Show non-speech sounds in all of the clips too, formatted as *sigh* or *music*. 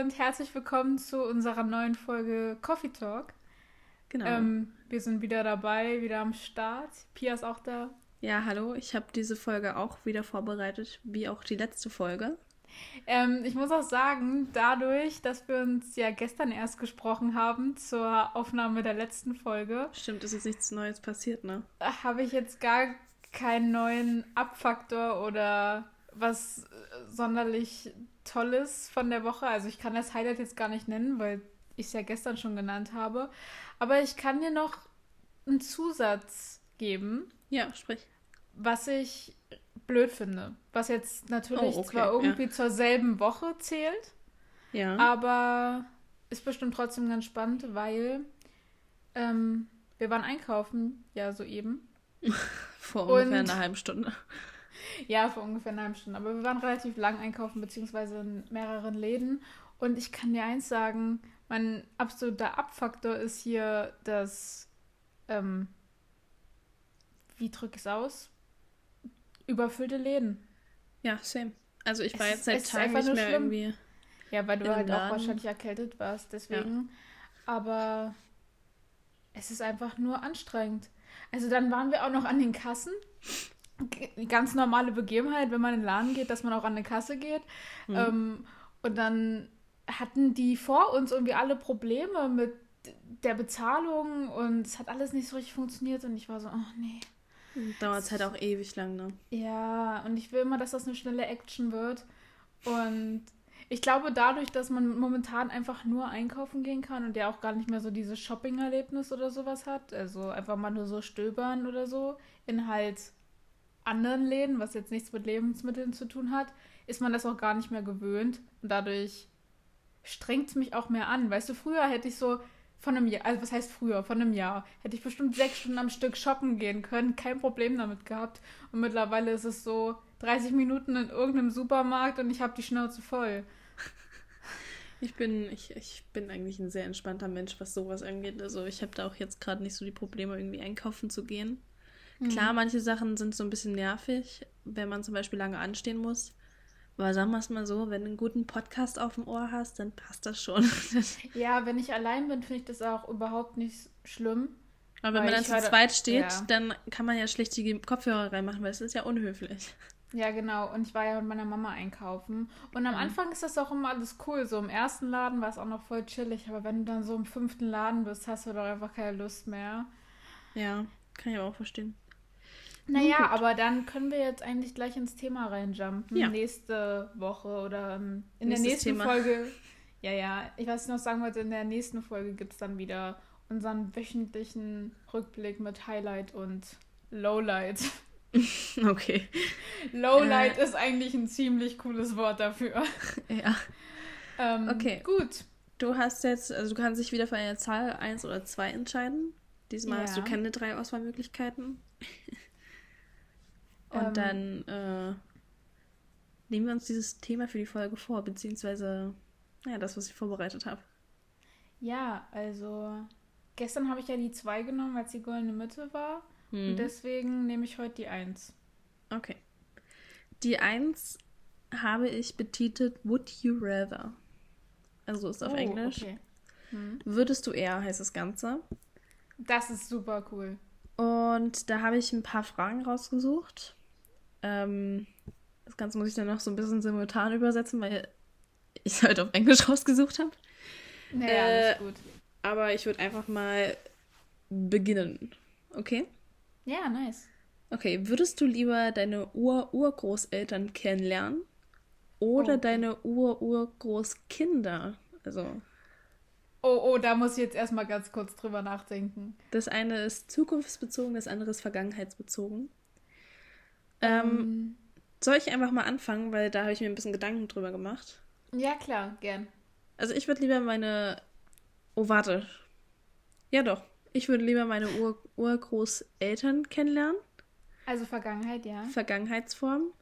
und herzlich willkommen zu unserer neuen Folge Coffee Talk. Genau. Ähm, wir sind wieder dabei, wieder am Start. Pia ist auch da. Ja, hallo. Ich habe diese Folge auch wieder vorbereitet, wie auch die letzte Folge. Ähm, ich muss auch sagen, dadurch, dass wir uns ja gestern erst gesprochen haben zur Aufnahme der letzten Folge. Stimmt, ist jetzt nichts Neues passiert, ne? Habe ich jetzt gar keinen neuen Abfaktor oder was sonderlich Tolles von der Woche. Also ich kann das Highlight jetzt gar nicht nennen, weil ich es ja gestern schon genannt habe. Aber ich kann dir noch einen Zusatz geben. Ja, sprich. Was ich blöd finde. Was jetzt natürlich oh, okay, zwar irgendwie ja. zur selben Woche zählt. Ja. Aber ist bestimmt trotzdem ganz spannend, weil ähm, wir waren einkaufen, ja, soeben. *laughs* Vor ungefähr einer halben Stunde. *laughs* Ja, vor ungefähr einer halben Stunde. Aber wir waren relativ lang einkaufen, beziehungsweise in mehreren Läden. Und ich kann dir eins sagen, mein absoluter Abfaktor ist hier das, ähm, wie drücke ich es aus? Überfüllte Läden. Ja, same. Also ich war es jetzt seit Tagen nicht mehr schlimm. irgendwie. Ja, weil du halt auch wahrscheinlich erkältet warst, deswegen. Ja. Aber es ist einfach nur anstrengend. Also dann waren wir auch noch an den Kassen ganz normale Begebenheit, wenn man in den Laden geht, dass man auch an eine Kasse geht. Mhm. Ähm, und dann hatten die vor uns irgendwie alle Probleme mit der Bezahlung und es hat alles nicht so richtig funktioniert und ich war so, oh nee. Dauert es halt auch ewig lang, ne? Ja, und ich will immer, dass das eine schnelle Action wird. Und ich glaube, dadurch, dass man momentan einfach nur einkaufen gehen kann und der auch gar nicht mehr so dieses Shopping-Erlebnis oder sowas hat, also einfach mal nur so stöbern oder so, in halt anderen Läden, was jetzt nichts mit Lebensmitteln zu tun hat, ist man das auch gar nicht mehr gewöhnt. Und dadurch strengt es mich auch mehr an. Weißt du, früher hätte ich so von einem Jahr, also was heißt früher, von einem Jahr, hätte ich bestimmt sechs Stunden am Stück shoppen gehen können, kein Problem damit gehabt. Und mittlerweile ist es so 30 Minuten in irgendeinem Supermarkt und ich habe die Schnauze voll. *laughs* Ich bin, ich, ich bin eigentlich ein sehr entspannter Mensch, was sowas angeht. Also ich habe da auch jetzt gerade nicht so die Probleme, irgendwie einkaufen zu gehen. Klar, mhm. manche Sachen sind so ein bisschen nervig, wenn man zum Beispiel lange anstehen muss. Aber sagen wir es mal so, wenn du einen guten Podcast auf dem Ohr hast, dann passt das schon. *laughs* ja, wenn ich allein bin, finde ich das auch überhaupt nicht schlimm. Aber wenn man dann zu halt, zweit steht, ja. dann kann man ja schlicht die Kopfhörer reinmachen, weil es ist ja unhöflich. Ja, genau. Und ich war ja mit meiner Mama einkaufen. Und am mhm. Anfang ist das auch immer alles cool. So im ersten Laden war es auch noch voll chillig. Aber wenn du dann so im fünften Laden bist, hast du doch einfach keine Lust mehr. Ja, kann ich aber auch verstehen. Naja, aber dann können wir jetzt eigentlich gleich ins Thema reinjumpen. Ja. Nächste Woche oder ähm, in Nächstes der nächsten Thema. Folge. *laughs* Ja, ja, ich weiß noch sagen wollte, in der nächsten Folge gibt es dann wieder unseren wöchentlichen Rückblick mit Highlight und Lowlight. *laughs* Okay. *laughs* Lowlight äh, ist eigentlich ein ziemlich cooles Wort dafür. Ja. ähm, okay. Gut. Du hast jetzt, also du kannst dich wieder für eine Zahl 1 oder 2 entscheiden. Diesmal ja. hast du keine drei Auswahlmöglichkeiten. Und ähm, dann äh, nehmen wir uns dieses Thema für die Folge vor, beziehungsweise ja, das, was ich vorbereitet habe. Ja, also gestern habe ich ja die 2 genommen, weil es die goldene Mitte war. Hm. Und deswegen nehme ich heute die 1. Okay. Die 1 habe ich betitelt Would You Rather. Also ist auf oh, Englisch. Okay. Hm. Würdest du eher, heißt das Ganze. Das ist super cool. Und da habe ich ein paar Fragen rausgesucht. Ähm, das Ganze muss ich dann noch so ein bisschen simultan übersetzen, weil ich es halt auf Englisch *laughs* rausgesucht habe. Naja, äh, alles gut. Aber ich würde einfach mal beginnen. Okay? Ja, nice. Okay, würdest du lieber deine Ur-Urgroßeltern kennenlernen oder oh. deine Ur-Urgroßkinder? Also. Oh, oh, da muss ich jetzt erstmal ganz kurz drüber nachdenken. Das eine ist zukunftsbezogen, das andere ist vergangenheitsbezogen. Ähm, ähm, soll ich einfach mal anfangen, weil da habe ich mir ein bisschen Gedanken drüber gemacht. Ja, klar, gern. Also ich würde lieber meine. Oh, warte. Ja, doch. Ich würde lieber meine Ur Urgroßeltern kennenlernen. Also Vergangenheit, ja. Vergangenheitsform.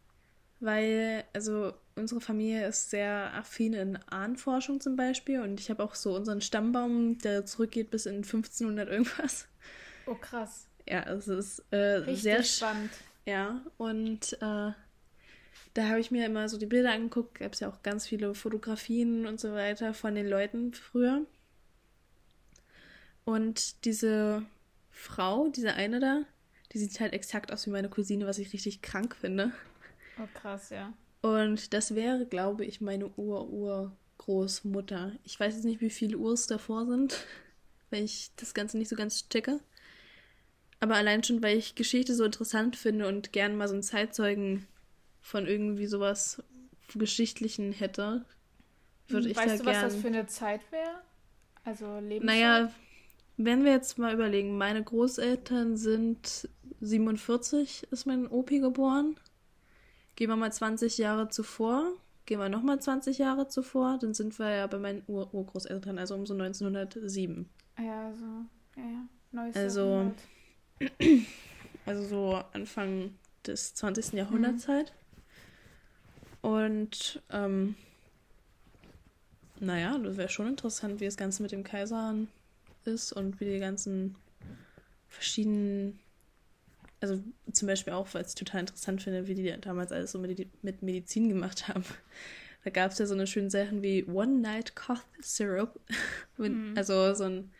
Weil, also unsere Familie ist sehr affin in Ahnenforschung zum Beispiel. Und ich habe auch so unseren Stammbaum, der zurückgeht bis in 1500 irgendwas. Oh, krass. Ja, es ist äh, sehr spannend. Ja, und äh, da habe ich mir immer so die Bilder angeguckt, gab es ja auch ganz viele Fotografien und so weiter von den Leuten früher. Und diese Frau, diese eine da, die sieht halt exakt aus wie meine Cousine, was ich richtig krank finde. Oh, krass, ja. Und das wäre, glaube ich, meine Ur-Ur-Großmutter. Ich weiß jetzt nicht, wie viele Urs davor sind, weil ich das Ganze nicht so ganz checke. Aber allein schon, weil ich Geschichte so interessant finde und gern mal so einen Zeitzeugen von irgendwie sowas Geschichtlichen hätte, würde ich weißt da du, gern. was das für eine Zeit wäre? Also Lebenszeit? Naja, wenn wir jetzt mal überlegen, meine Großeltern sind 47, ist mein Opi geboren. Gehen wir mal 20 Jahre zuvor, gehen wir nochmal 20 Jahre zuvor, dann sind wir ja bei meinen Ur Urgroßeltern, also um so 1907. Ja, so, ja, ja. Neues Also, Jahrhundert. *clears throat* Also so Anfang des 20. Jahrhunderts halt. Und ähm, naja, das wäre schon interessant, wie das Ganze mit dem Kaiser ist und wie die ganzen verschiedenen, also zum Beispiel auch, weil ich es total interessant finde, wie die damals alles so mit, mit Medizin gemacht haben. *laughs* Da gab es ja so eine schöne Sachen wie One Night Cough Syrup. *laughs* Mhm. Also so ein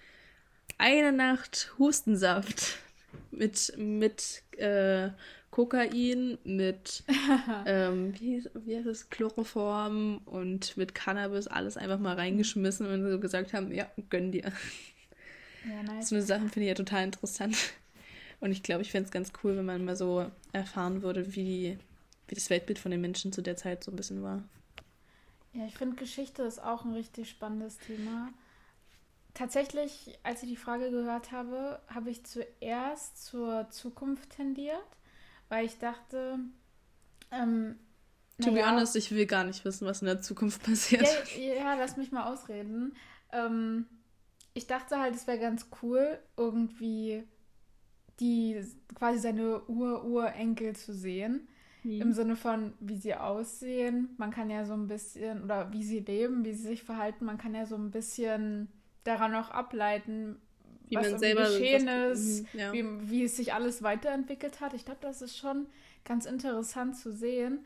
eine Nacht Hustensaft mit, mit äh, Kokain, mit *laughs* ähm, wie, wie heißt es, Chloroform und mit Cannabis alles einfach mal reingeschmissen und so gesagt haben, ja, gönn dir. Ja, nice. So eine Sachen finde ich ja total interessant. Und ich glaube, ich fände es ganz cool, wenn man mal so erfahren würde, wie, wie das Weltbild von den Menschen zu der Zeit so ein bisschen war. Ja, ich finde Geschichte ist auch ein richtig spannendes Thema. Tatsächlich, als ich die Frage gehört habe, habe ich zuerst zur Zukunft tendiert, weil ich dachte, ähm, To be naja, honest, ich will gar nicht wissen, was in der Zukunft passiert. Ja, ja, lass mich mal ausreden. Ähm, ich dachte halt, es wäre ganz cool, irgendwie die quasi seine Ur-Urenkel zu sehen. Im Sinne von, wie sie aussehen. Man kann ja so ein bisschen, oder wie sie leben, wie sie sich verhalten, man kann ja so ein bisschen daran auch ableiten, Wie was man selber geschehen was- ist, Mhm, ja. wie, wie es sich alles weiterentwickelt hat. Ich glaube, das ist schon ganz interessant zu sehen.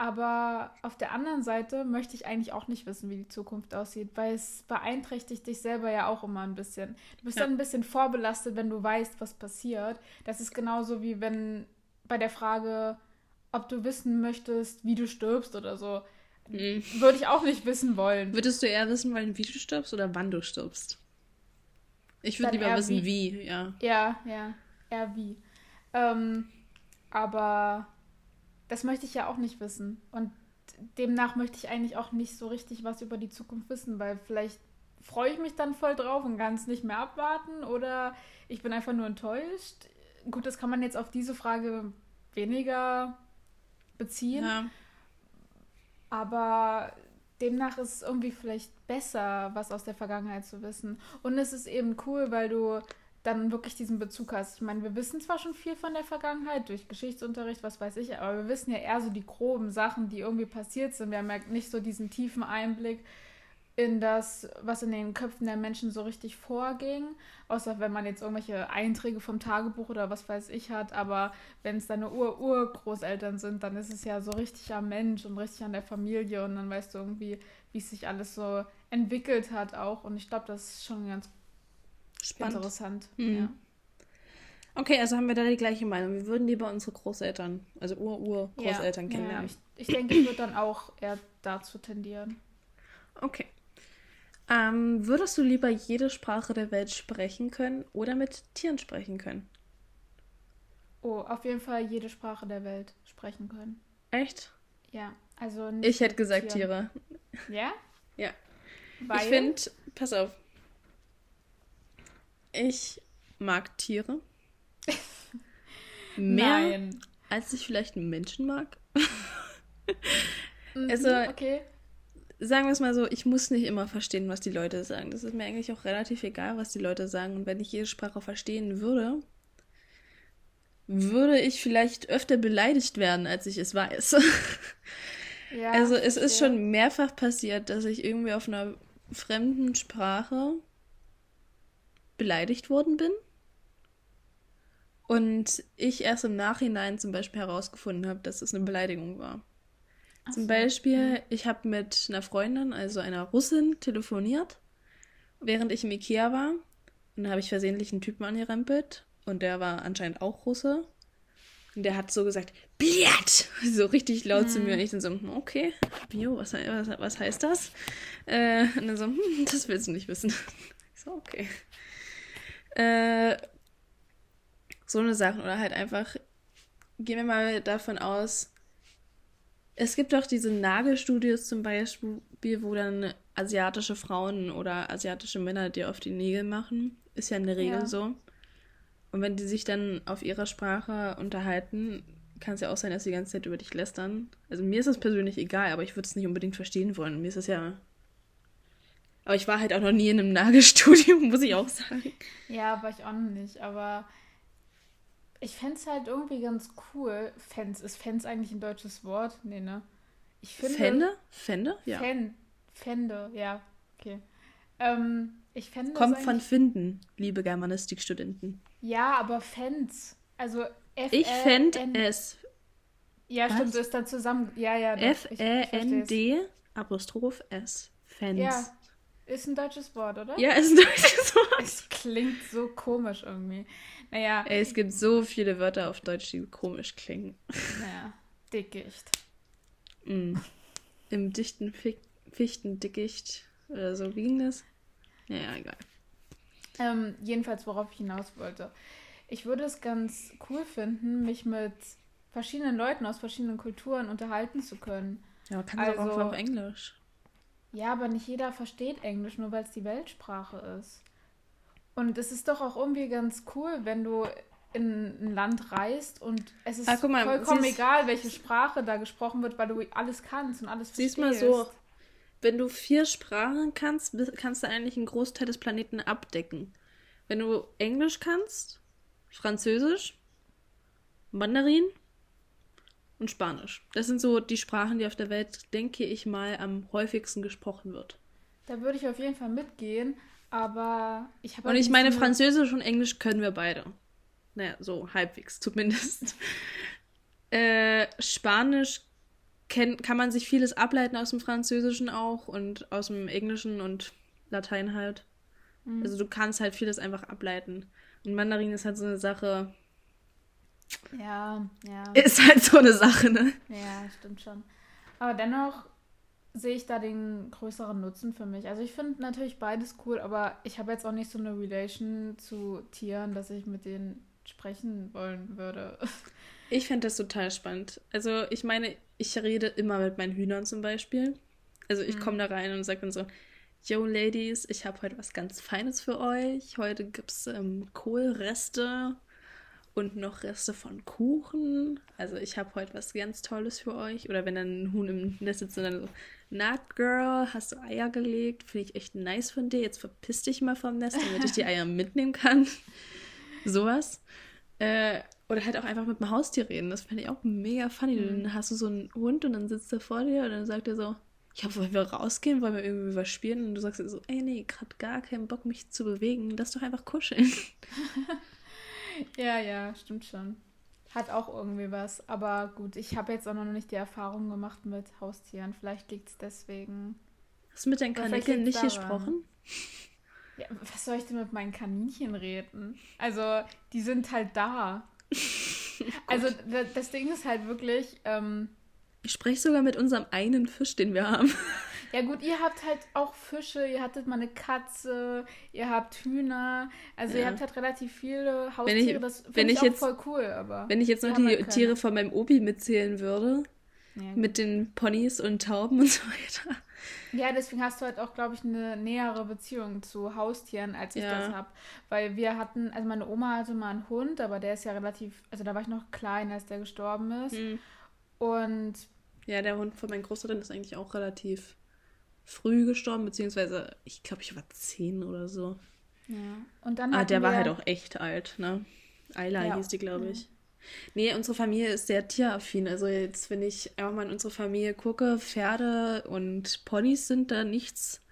Aber auf der anderen Seite möchte ich eigentlich auch nicht wissen, wie die Zukunft aussieht, weil es beeinträchtigt dich selber ja auch immer ein bisschen. Du bist Ja. dann ein bisschen vorbelastet, wenn du weißt, was passiert. Das ist genauso wie wenn bei der Frage, ob du wissen möchtest, wie du stirbst oder so. Mhm. Würde ich auch nicht wissen wollen. Würdest du eher wissen wollen, wie du stirbst oder wann du stirbst? Ich würde lieber wissen, wie. wie, ja. Ja, ja, eher wie. Ähm, aber das möchte ich ja auch nicht wissen. Und demnach möchte ich eigentlich auch nicht so richtig was über die Zukunft wissen, weil vielleicht freue ich mich dann voll drauf und kann es nicht mehr abwarten oder ich bin einfach nur enttäuscht. Gut, das kann man jetzt auf diese Frage weniger beziehen, ja. Aber demnach ist es irgendwie vielleicht besser, was aus der Vergangenheit zu wissen. Und es ist eben cool, weil du dann wirklich diesen Bezug hast. Ich meine, wir wissen zwar schon viel von der Vergangenheit durch Geschichtsunterricht, was weiß ich, aber wir wissen ja eher so die groben Sachen, die irgendwie passiert sind. Wir haben ja nicht so diesen tiefen Einblick in das, was in den Köpfen der Menschen so richtig vorging. Außer wenn man jetzt irgendwelche Einträge vom Tagebuch oder was weiß ich hat. Aber wenn es deine Ur-Urgroßeltern sind, dann ist es ja so richtig am Mensch und richtig an der Familie. Und dann weißt du irgendwie, wie es sich alles so entwickelt hat auch. Und ich glaube, das ist schon ganz Spannend. interessant. Mhm. Ja. Okay, also haben wir da die gleiche Meinung. Wir würden lieber unsere Großeltern, also Ur-Ur-Großeltern Ja, kennenlernen. Ja, ich, ich denke, ich würde dann auch eher dazu tendieren. Okay. Ähm, würdest du lieber jede Sprache der Welt sprechen können oder mit Tieren sprechen können? Oh, auf jeden Fall jede Sprache der Welt sprechen können. Echt? Ja, also nicht Ich hätte gesagt Tieren. Tiere. Ja? Ja. Weil? Ich finde, pass auf. Ich mag Tiere. *laughs* Mehr Nein. als ich vielleicht einen Menschen mag. Mhm, also- okay. Sagen wir es mal so, ich muss nicht immer verstehen, was die Leute sagen. Das ist mir eigentlich auch relativ egal, was die Leute sagen. Und wenn ich jede Sprache verstehen würde, würde ich vielleicht öfter beleidigt werden, als ich es weiß. *laughs* Ja, *laughs* Also es ist schon mehrfach passiert, dass ich irgendwie auf einer fremden Sprache beleidigt worden bin. Und ich erst im Nachhinein zum Beispiel herausgefunden habe, dass es eine Beleidigung war. Zum Beispiel, ich habe mit einer Freundin, also einer Russin, telefoniert, während ich im Ikea war. Und da habe ich versehentlich einen Typen angerempelt. Und der war anscheinend auch Russe. Und der hat so gesagt, Bliat! *laughs* So richtig laut hm. zu mir. Und ich dann so, hm, okay, Bio, was, was, was heißt das? Äh, und dann so, hm, *laughs* das willst du nicht wissen. *laughs* Ich so, okay. Äh, so eine Sache. Oder halt einfach, gehen wir mal davon aus, es gibt auch diese Nagelstudios zum Beispiel, wo dann asiatische Frauen oder asiatische Männer dir auf die Nägel machen. Ist ja in der Regel ja. so. Und wenn die sich dann auf ihrer Sprache unterhalten, kann es ja auch sein, dass sie die ganze Zeit über dich lästern. Also mir ist das persönlich egal, aber ich würde es nicht unbedingt verstehen wollen. Mir ist das ja. Aber ich war halt auch noch nie in einem Nagelstudio, *laughs* muss ich auch sagen. Ja, war ich auch noch nicht, aber ich fände es halt irgendwie ganz cool. Fans, ist Fans eigentlich ein deutsches Wort? Nee, ne? Ich finde. Fände? Fände? Ja. Fan, Fände, ja. Okay. Ähm, ich fände Kommt von Finden, liebe Germanistikstudenten. Ja, aber Fans. Also F Ich fände es. Ja, stimmt, so ist dann zusammen. Ja, ja. F-E-N-D Apostroph S. Fans. Ja. Ist ein deutsches Wort, oder? Ja, ist ein deutsches Wort. Es klingt so komisch irgendwie. Naja. Ey, es gibt so viele Wörter auf Deutsch, die komisch klingen. Naja, Dickicht. Mm. Im dichten Fichtendickicht oder so, wie ging das? Ja, egal. Ähm, jedenfalls, worauf ich hinaus wollte. Ich würde es ganz cool finden, mich mit verschiedenen Leuten aus verschiedenen Kulturen unterhalten zu können. Ja, kann also, auch auf Englisch. Ja, aber nicht jeder versteht Englisch, nur weil es die Weltsprache ist. Und es ist doch auch irgendwie ganz cool, wenn du in ein Land reist und es ist ah, mal, vollkommen egal, welche Sprache da gesprochen wird, weil du alles kannst und alles verstehst. Siehst mal so, wenn du vier Sprachen kannst, kannst du eigentlich einen Großteil des Planeten abdecken. Wenn du Englisch kannst, Französisch, Mandarin und Spanisch. Das sind so die Sprachen, die auf der Welt, denke ich mal, am häufigsten gesprochen wird. Da würde ich auf jeden Fall mitgehen. Aber ich habe. Und halt ich meine, Französisch und Englisch können wir beide. Naja, so halbwegs zumindest. *laughs* äh, Spanisch kenn, kann man sich vieles ableiten aus dem Französischen auch und aus dem Englischen und Latein halt. Mhm. Also du kannst halt vieles einfach ableiten. Und Mandarin ist halt so eine Sache. Ja, ja. Ist halt so eine Sache, ne? Ja, stimmt schon. Aber dennoch sehe ich da den größeren Nutzen für mich. Also ich finde natürlich beides cool, aber ich habe jetzt auch nicht so eine Relation zu Tieren, dass ich mit denen sprechen wollen würde. *laughs* Ich finde das total spannend. Also ich meine, ich rede immer mit meinen Hühnern zum Beispiel. Also ich mhm. komme da rein und sage dann so, Yo Ladies, ich habe heute was ganz Feines für euch. Heute gibt es ähm, Kohlreste und noch Reste von Kuchen. Also ich habe heute was ganz Tolles für euch. Oder wenn dann ein Huhn im Nest sitzt und dann so, Nut Girl, hast du Eier gelegt? Finde ich echt nice von dir. Jetzt verpiss dich mal vom Nest, damit ich die Eier *laughs* mitnehmen kann. Sowas. Äh, oder halt auch einfach mit dem Haustier reden. Das fände ich auch mega funny. Mhm. Dann hast du so einen Hund und dann sitzt er vor dir und dann sagt er so, ja, wollen wir rausgehen, wollen wir irgendwie was spielen? Und du sagst so, ey, nee, gerade gar keinen Bock, mich zu bewegen. Lass doch einfach kuscheln. *laughs* ja, ja, stimmt schon. Hat auch irgendwie was. Aber gut, ich habe jetzt auch noch nicht die Erfahrung gemacht mit Haustieren. Vielleicht liegt es deswegen. Hast du mit deinen Kaninchen nicht daran. gesprochen? Ja, was soll ich denn mit meinen Kaninchen reden? Also, die sind halt da. *laughs* also, das Ding ist halt wirklich. Ähm, ich spreche sogar mit unserem einen Fisch, den wir haben. Ja gut, ihr habt halt auch Fische, ihr hattet mal eine Katze, ihr habt Hühner, also ja. ihr habt halt relativ viele Haustiere, ich, das finde ich, ich jetzt, voll cool, aber... Wenn ich jetzt noch die halt Tiere von meinem Obi mitzählen würde, ja, mit den Ponys und Tauben und so weiter. Ja, deswegen hast du halt auch, glaube ich, eine nähere Beziehung zu Haustieren, als ich ja. das habe. Weil wir hatten, also meine Oma hatte mal einen Hund, aber der ist ja relativ, also da war ich noch klein, als der gestorben ist. Hm. Und ja, der Hund von meinen Großeltern ist eigentlich auch relativ früh gestorben, beziehungsweise ich glaube, ich war zehn oder so. Ja. Und dann ah, der war halt auch echt alt, ne? Ayla ja. hieß die, glaube ich. Ja. Nee, unsere Familie ist sehr tieraffin. Also jetzt, wenn ich einfach mal in unsere Familie gucke, Pferde und Ponys sind da nichts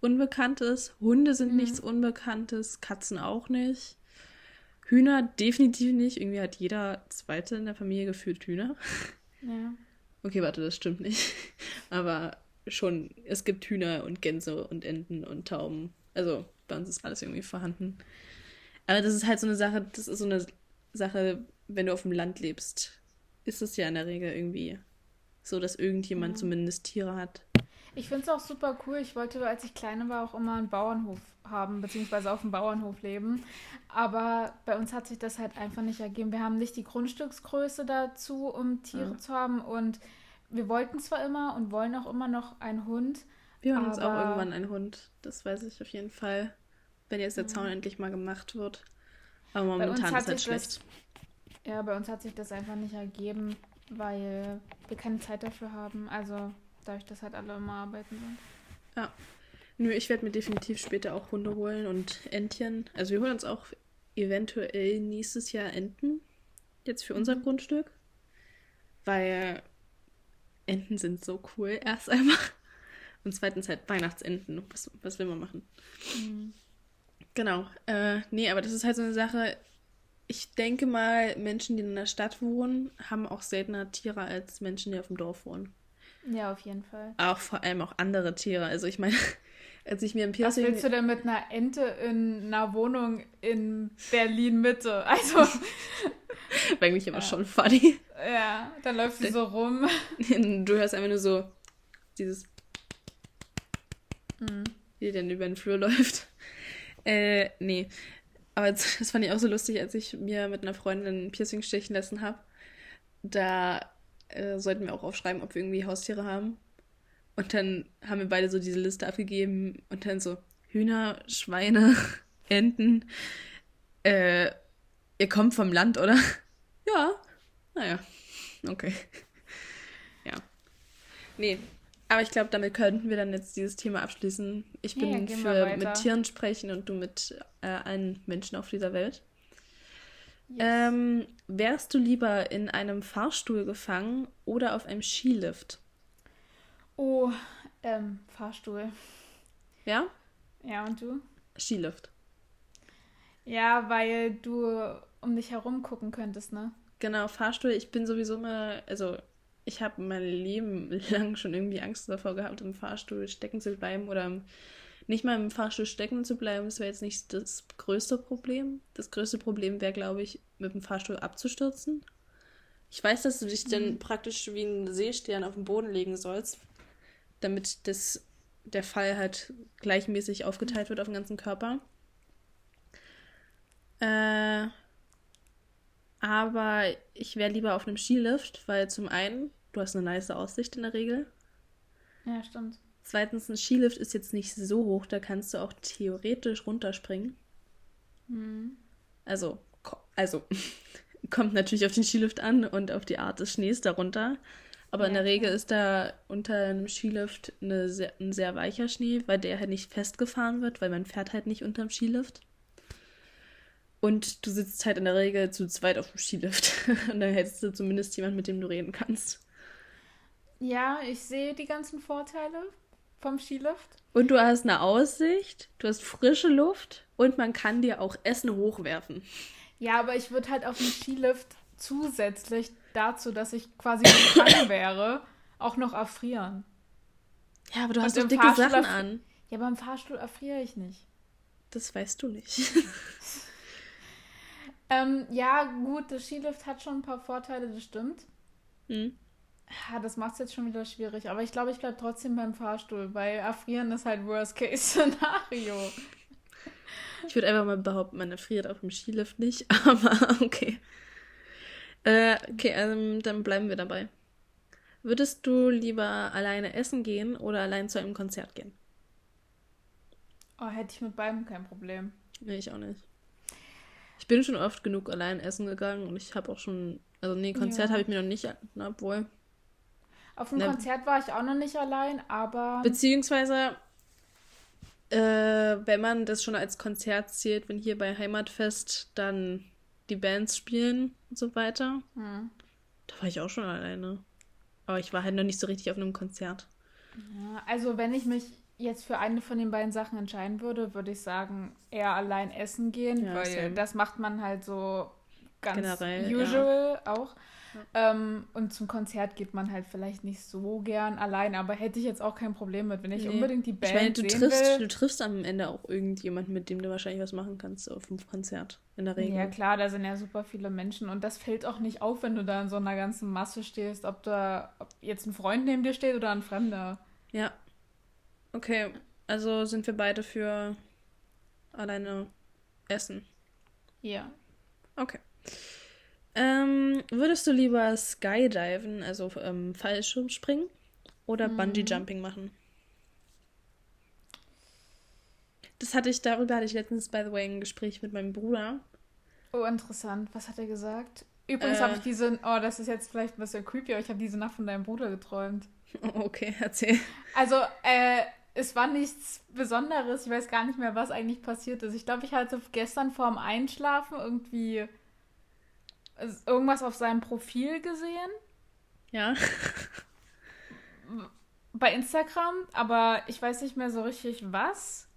Unbekanntes. Hunde sind mhm. nichts Unbekanntes, Katzen auch nicht. Hühner definitiv nicht. Irgendwie hat jeder Zweite in der Familie gefühlt Hühner. Ja. Okay, warte, das stimmt nicht. *laughs* Aber schon, es gibt Hühner und Gänse und Enten und Tauben. Also bei uns ist alles irgendwie vorhanden. Aber das ist halt so eine Sache, das ist so eine Sache, wenn du auf dem Land lebst, ist es ja in der Regel irgendwie so, dass irgendjemand ja. zumindest Tiere hat. Ich finde es auch super cool. Ich wollte, als ich kleine war, auch immer einen Bauernhof haben, beziehungsweise auf dem Bauernhof leben. Aber bei uns hat sich das halt einfach nicht ergeben. Wir haben nicht die Grundstücksgröße dazu, um Tiere ja. zu haben. Und wir wollten zwar immer und wollen auch immer noch einen Hund. Wir haben uns auch irgendwann einen Hund. Das weiß ich auf jeden Fall. Wenn jetzt der Zaun endlich mal gemacht wird. Aber momentan ist halt schlecht. Das, ja, bei uns hat sich das einfach nicht ergeben, weil wir keine Zeit dafür haben. Also dadurch, dass halt alle immer arbeiten sind. Ja. Nö, ich werde mir definitiv später auch Hunde holen und Entchen. Also wir holen uns auch eventuell nächstes Jahr Enten. Jetzt für unser mhm. Grundstück. Weil Enten sind so cool, erst einmal. Und zweitens halt Weihnachtsenten. Was, was will man machen? Mhm. Genau. Äh, nee, aber das ist halt so eine Sache. Ich denke mal, Menschen, die in der Stadt wohnen, haben auch seltener Tiere als Menschen, die auf dem Dorf wohnen. Ja, auf jeden Fall. Auch vor allem auch andere Tiere. Also ich meine, als ich mir ein Piercing... Was willst du denn mit einer Ente in einer Wohnung in Berlin-Mitte? *laughs* Also... *laughs* Eigentlich immer ja. schon funny. Ja, dann läuft sie so rum. *laughs* Du hörst einfach nur so dieses... Mhm. Wie der dann über den Flur läuft. Äh, nee. Aber das, das fand ich auch so lustig, als ich mir mit einer Freundin ein Piercing stechen lassen habe. Da äh, sollten wir auch aufschreiben, ob wir irgendwie Haustiere haben. Und dann haben wir beide so diese Liste abgegeben und dann so Hühner, Schweine, *laughs* Enten. Äh, ihr kommt vom Land, oder? *laughs* Ja. Naja. Okay. *laughs* Ja. Nee. Aber ich glaube, damit könnten wir dann jetzt dieses Thema abschließen. Ich bin ja, für mit Tieren sprechen und du mit äh, allen Menschen auf dieser Welt. Yes. Ähm, wärst du lieber in einem Fahrstuhl gefangen oder auf einem Skilift? Oh, ähm, Fahrstuhl. Ja? Ja, und du? Skilift. Ja, weil du um dich herum gucken könntest, ne? Genau, Fahrstuhl. Ich bin sowieso mal, also ich habe mein Leben *laughs* lang schon irgendwie Angst davor gehabt, im Fahrstuhl stecken zu bleiben oder nicht mal im Fahrstuhl stecken zu bleiben. Das wäre jetzt nicht das größte Problem. Das größte Problem wäre, glaube ich, mit dem Fahrstuhl abzustürzen. Ich weiß, dass du dich mhm. dann praktisch wie ein Seestern auf den Boden legen sollst, damit das, der Fall halt gleichmäßig aufgeteilt wird auf den ganzen Körper. Äh, aber ich wäre lieber auf einem Skilift, weil zum einen, du hast eine nice Aussicht in der Regel. Ja, stimmt. Zweitens, ein Skilift ist jetzt nicht so hoch, da kannst du auch theoretisch runterspringen. Mhm. Also, also *laughs* kommt natürlich auf den Skilift an und auf die Art des Schnees darunter. Aber ja, in der Regel klar. ist da unter einem Skilift eine sehr, ein sehr weicher Schnee, weil der halt nicht festgefahren wird, weil man fährt halt nicht unterm Skilift. Und du sitzt halt in der Regel zu zweit auf dem Skilift. *laughs* und dann hättest du zumindest jemanden, mit dem du reden kannst. Ja, ich sehe die ganzen Vorteile vom Skilift. Und du hast eine Aussicht, du hast frische Luft und man kann dir auch Essen hochwerfen. Ja, aber ich würde halt auf dem Skilift zusätzlich dazu, dass ich quasi gefangen *coughs* wäre, auch noch erfrieren. Ja, aber du hast doch dicke Fahrstuhl Sachen an. Ja, aber im Fahrstuhl erfriere ich nicht. Das weißt du nicht. *laughs* ähm, ja, gut, das Skilift hat schon ein paar Vorteile, das stimmt. Hm. Ja, das macht es jetzt schon wieder schwierig. Aber ich glaube, ich bleibe trotzdem beim Fahrstuhl, weil erfrieren ist halt Worst-Case-Szenario. Ich würde einfach mal behaupten, man erfriert auf dem Skilift nicht, *laughs* aber okay. Äh, okay, ähm, dann bleiben wir dabei. Würdest du lieber alleine essen gehen oder allein zu einem Konzert gehen? Oh, hätte ich mit beidem kein Problem. Nee, ich auch nicht. Ich bin schon oft genug allein essen gegangen und ich habe auch schon, also nee, Konzert ja. habe ich mir noch nicht, na, obwohl. Auf dem ne, Konzert war ich auch noch nicht allein, aber. Beziehungsweise, äh, wenn man das schon als Konzert zählt, wenn hier bei Heimatfest dann die Bands spielen und so weiter. Hm. Da war ich auch schon alleine. Aber ich war halt noch nicht so richtig auf einem Konzert. Ja, also wenn ich mich jetzt für eine von den beiden Sachen entscheiden würde, würde ich sagen, eher allein essen gehen, ja, weil same. das macht man halt so ganz Generell, usual ja. auch. Ähm, und zum Konzert geht man halt vielleicht nicht so gern allein, aber hätte ich jetzt auch kein Problem mit, wenn ich nee. unbedingt die Band ich meine, du sehen triffst, will. Du triffst am Ende auch irgendjemanden, mit dem du wahrscheinlich was machen kannst auf dem Konzert, in der Regel. Ja klar, da sind ja super viele Menschen und das fällt auch nicht auf, wenn du da in so einer ganzen Masse stehst, ob da ob jetzt ein Freund neben dir steht oder ein Fremder. Ja. Okay, also sind wir beide für alleine essen. Ja. Okay. Ähm, würdest du lieber Skydiven, also ähm, Fallschirmspringen, oder mhm. Bungee Jumping machen? Das hatte ich, darüber hatte ich letztens, by the way, ein Gespräch mit meinem Bruder. Oh, interessant. Was hat er gesagt? Übrigens äh, habe ich diese, oh, das ist jetzt vielleicht ein bisschen creepy, aber ich habe diese Nacht von deinem Bruder geträumt. *laughs* Okay, erzähl. Also, äh, es war nichts Besonderes. Ich weiß gar nicht mehr, was eigentlich passiert ist. Ich glaube, ich hatte gestern vorm Einschlafen irgendwie irgendwas auf seinem Profil gesehen. Ja. *laughs* Bei Instagram, aber ich weiß nicht mehr so richtig was.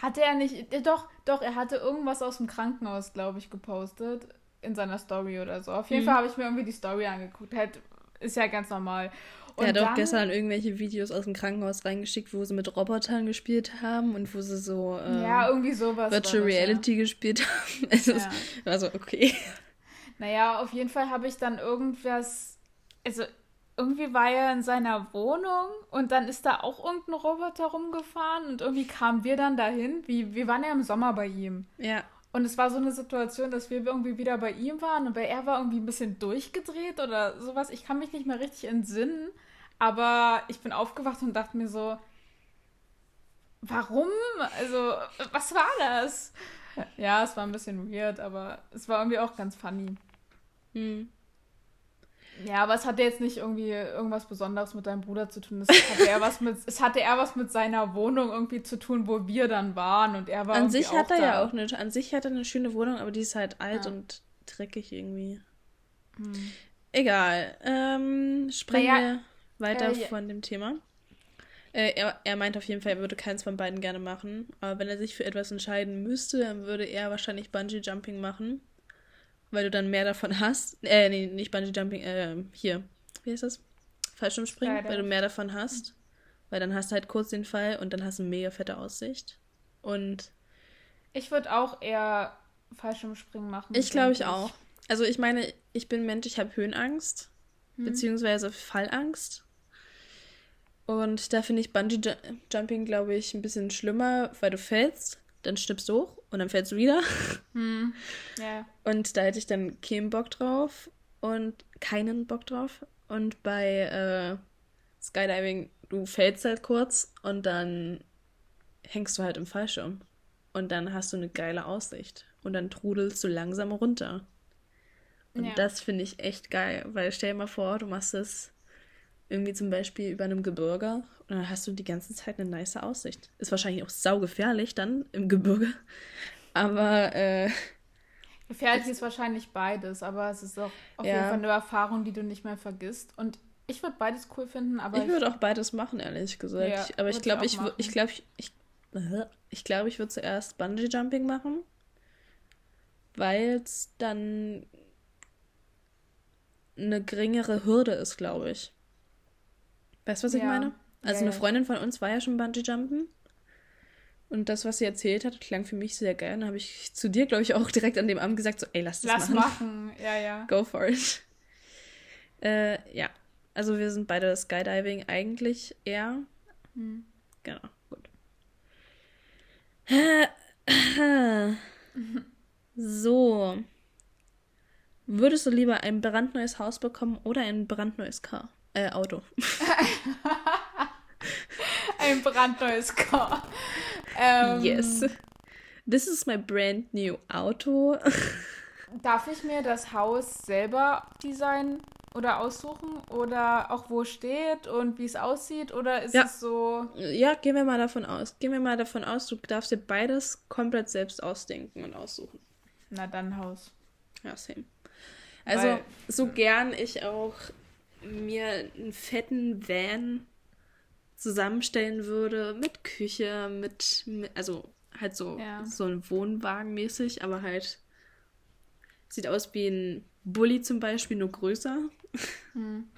Hatte er nicht. Äh, doch, doch, er hatte irgendwas aus dem Krankenhaus, glaube ich, gepostet. In seiner Story oder so. Auf jeden mhm. Fall habe ich mir irgendwie die Story angeguckt. Halt, ist ja ganz normal. Und er hat auch gestern irgendwelche Videos aus dem Krankenhaus reingeschickt, wo sie mit Robotern gespielt haben und wo sie so ähm, ja, irgendwie sowas Virtual Reality ja. gespielt haben. *laughs* Also ja. war so, okay. Naja, auf jeden Fall habe ich dann irgendwas. Also, irgendwie war er in seiner Wohnung und dann ist da auch irgendein Roboter rumgefahren und irgendwie kamen wir dann dahin. Wie, wir waren ja im Sommer bei ihm. Ja. Und es war so eine Situation, dass wir irgendwie wieder bei ihm waren und bei er war irgendwie ein bisschen durchgedreht oder sowas. Ich kann mich nicht mehr richtig entsinnen, aber ich bin aufgewacht und dachte mir so, warum? Also, was war das? Ja, es war ein bisschen weird, aber es war irgendwie auch ganz funny. Hm. Ja, aber es hatte jetzt nicht irgendwie irgendwas Besonderes mit deinem Bruder zu tun. Es hatte eher was mit, *laughs* es hatte eher was mit seiner Wohnung irgendwie zu tun, wo wir dann waren und er war An sich hat er da. ja auch eine, an sich hat er eine schöne Wohnung, aber die ist halt alt ja. und dreckig irgendwie. Hm. Egal. Ähm, springen naja, wir weiter äh, von dem Thema. Äh, er, er meint auf jeden Fall, er würde keins von beiden gerne machen. Aber wenn er sich für etwas entscheiden müsste, dann würde er wahrscheinlich Bungee Jumping machen weil du dann mehr davon hast. Äh, nee, nicht Bungee Jumping, äh, hier. Wie heißt das? Fallschirmspringen, Leider. weil du mehr davon hast. Weil dann hast du halt kurz den Fall und dann hast du eine mega fette Aussicht. Und. Ich würde auch eher Fallschirmspringen machen. Ich glaube ich auch. Also ich meine, ich bin Mensch, ich habe Höhenangst. Hm. Beziehungsweise Fallangst. Und da finde ich Bungee Jumping, glaube ich, ein bisschen schlimmer, weil du fällst dann stirbst du hoch und dann fällst du wieder. Hm. Yeah. Und da hätte ich dann keinen Bock drauf und keinen Bock drauf. Und bei äh, Skydiving, du fällst halt kurz und dann hängst du halt im Fallschirm. Und dann hast du eine geile Aussicht. Und dann trudelst du langsam runter. Und ja. das finde ich echt geil, weil stell dir mal vor, du machst es irgendwie zum Beispiel über einem Gebirge und dann hast du die ganze Zeit eine nice Aussicht. Ist wahrscheinlich auch saugefährlich dann im Gebirge. *laughs* Aber äh, gefährlich ist wahrscheinlich beides, aber es ist auch auf ja. jeden Fall eine Erfahrung, die du nicht mehr vergisst. Und ich würde beides cool finden, aber. Ich würde auch beides machen, ehrlich gesagt. Ja, aber ich glaube, ich, ich glaube, *laughs* ich, ich, ich glaube, ich würde zuerst Bungee Jumping machen, weil es dann eine geringere Hürde ist, glaube ich. Weißt du, was ja. ich meine? Also ja, eine Freundin von uns war ja schon Bungee-Jumpen. Und das, was sie erzählt hat, klang für mich sehr geil. Und habe ich zu dir, glaube ich, auch direkt an dem Abend gesagt, so, ey, lass das lass machen. machen. ja, ja. *laughs* Go for it. Äh, ja. Also wir sind beide Skydiving eigentlich eher. Hm. Genau, gut. *laughs* so. Würdest du lieber ein brandneues Haus bekommen oder ein brandneues Car? Äh, Auto. *laughs* ein brandneues Car. Ähm, yes. This is my brand new Auto. *laughs* darf ich mir das Haus selber designen oder aussuchen oder auch wo es steht und wie es aussieht oder ist ja. es so? Ja, gehen wir mal davon aus. Gehen wir mal davon aus, du darfst dir beides komplett selbst ausdenken und aussuchen. Na dann Haus. Ja, same. Also Weil, so gern ich auch mir einen fetten Van zusammenstellen würde mit Küche, mit, mit also halt so, ja. so ein Wohnwagen mäßig, aber halt sieht aus wie ein Bulli zum Beispiel nur größer. Hm.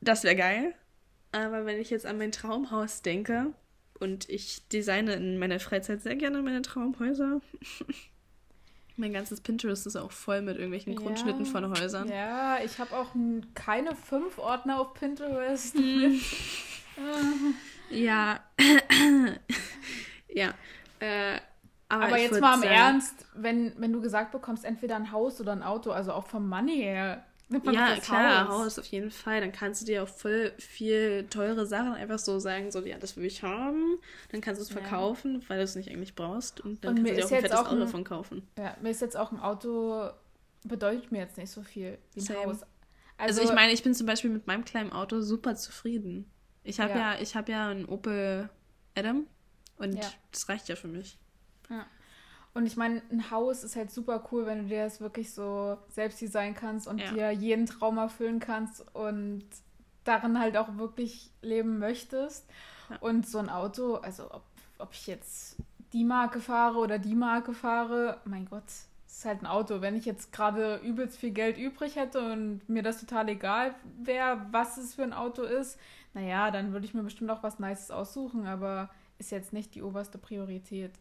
Das wäre geil. Aber wenn ich jetzt an mein Traumhaus denke, und ich designe in meiner Freizeit sehr gerne meine Traumhäuser. *laughs* mein ganzes Pinterest ist auch voll mit irgendwelchen Ja. Grundschnitten von Häusern. Ja, ich habe auch keine fünf Ordner auf Pinterest. Hm. *laughs* Ja. ja. Äh, aber Aber jetzt mal im sagen- Ernst, wenn, wenn du gesagt bekommst, entweder ein Haus oder ein Auto, also auch vom Money her, nimmt man Ja, das klar, Haus. Haus auf jeden Fall. Dann kannst du dir auch voll viel teure Sachen einfach so sagen, so, ja, das will ich haben. Dann kannst du es Ja. verkaufen, weil du es nicht eigentlich brauchst. Und dann Und kannst du dir auch ein fettes auch Auto ein- davon kaufen. Ja, mir ist jetzt auch ein Auto, bedeutet mir jetzt nicht so viel wie ein Same. Haus. Also, ich meine, ich bin zum Beispiel mit meinem kleinen Auto super zufrieden. Ich habe ja. Ja. ich habe ja einen Opel Adam und Ja. das reicht ja für mich. Und ich meine, ein Haus ist halt super cool, wenn du dir das wirklich so selbst designen kannst und Ja. dir jeden Traum erfüllen kannst und darin halt auch wirklich leben möchtest. Ja. Und so ein Auto, also ob, ob ich jetzt die Marke fahre oder die Marke fahre, mein Gott, es ist halt ein Auto. Wenn ich jetzt gerade übelst viel Geld übrig hätte und mir das total egal wäre, was es für ein Auto ist, naja, dann würde ich mir bestimmt auch was Nices aussuchen, aber ist jetzt nicht die oberste Priorität.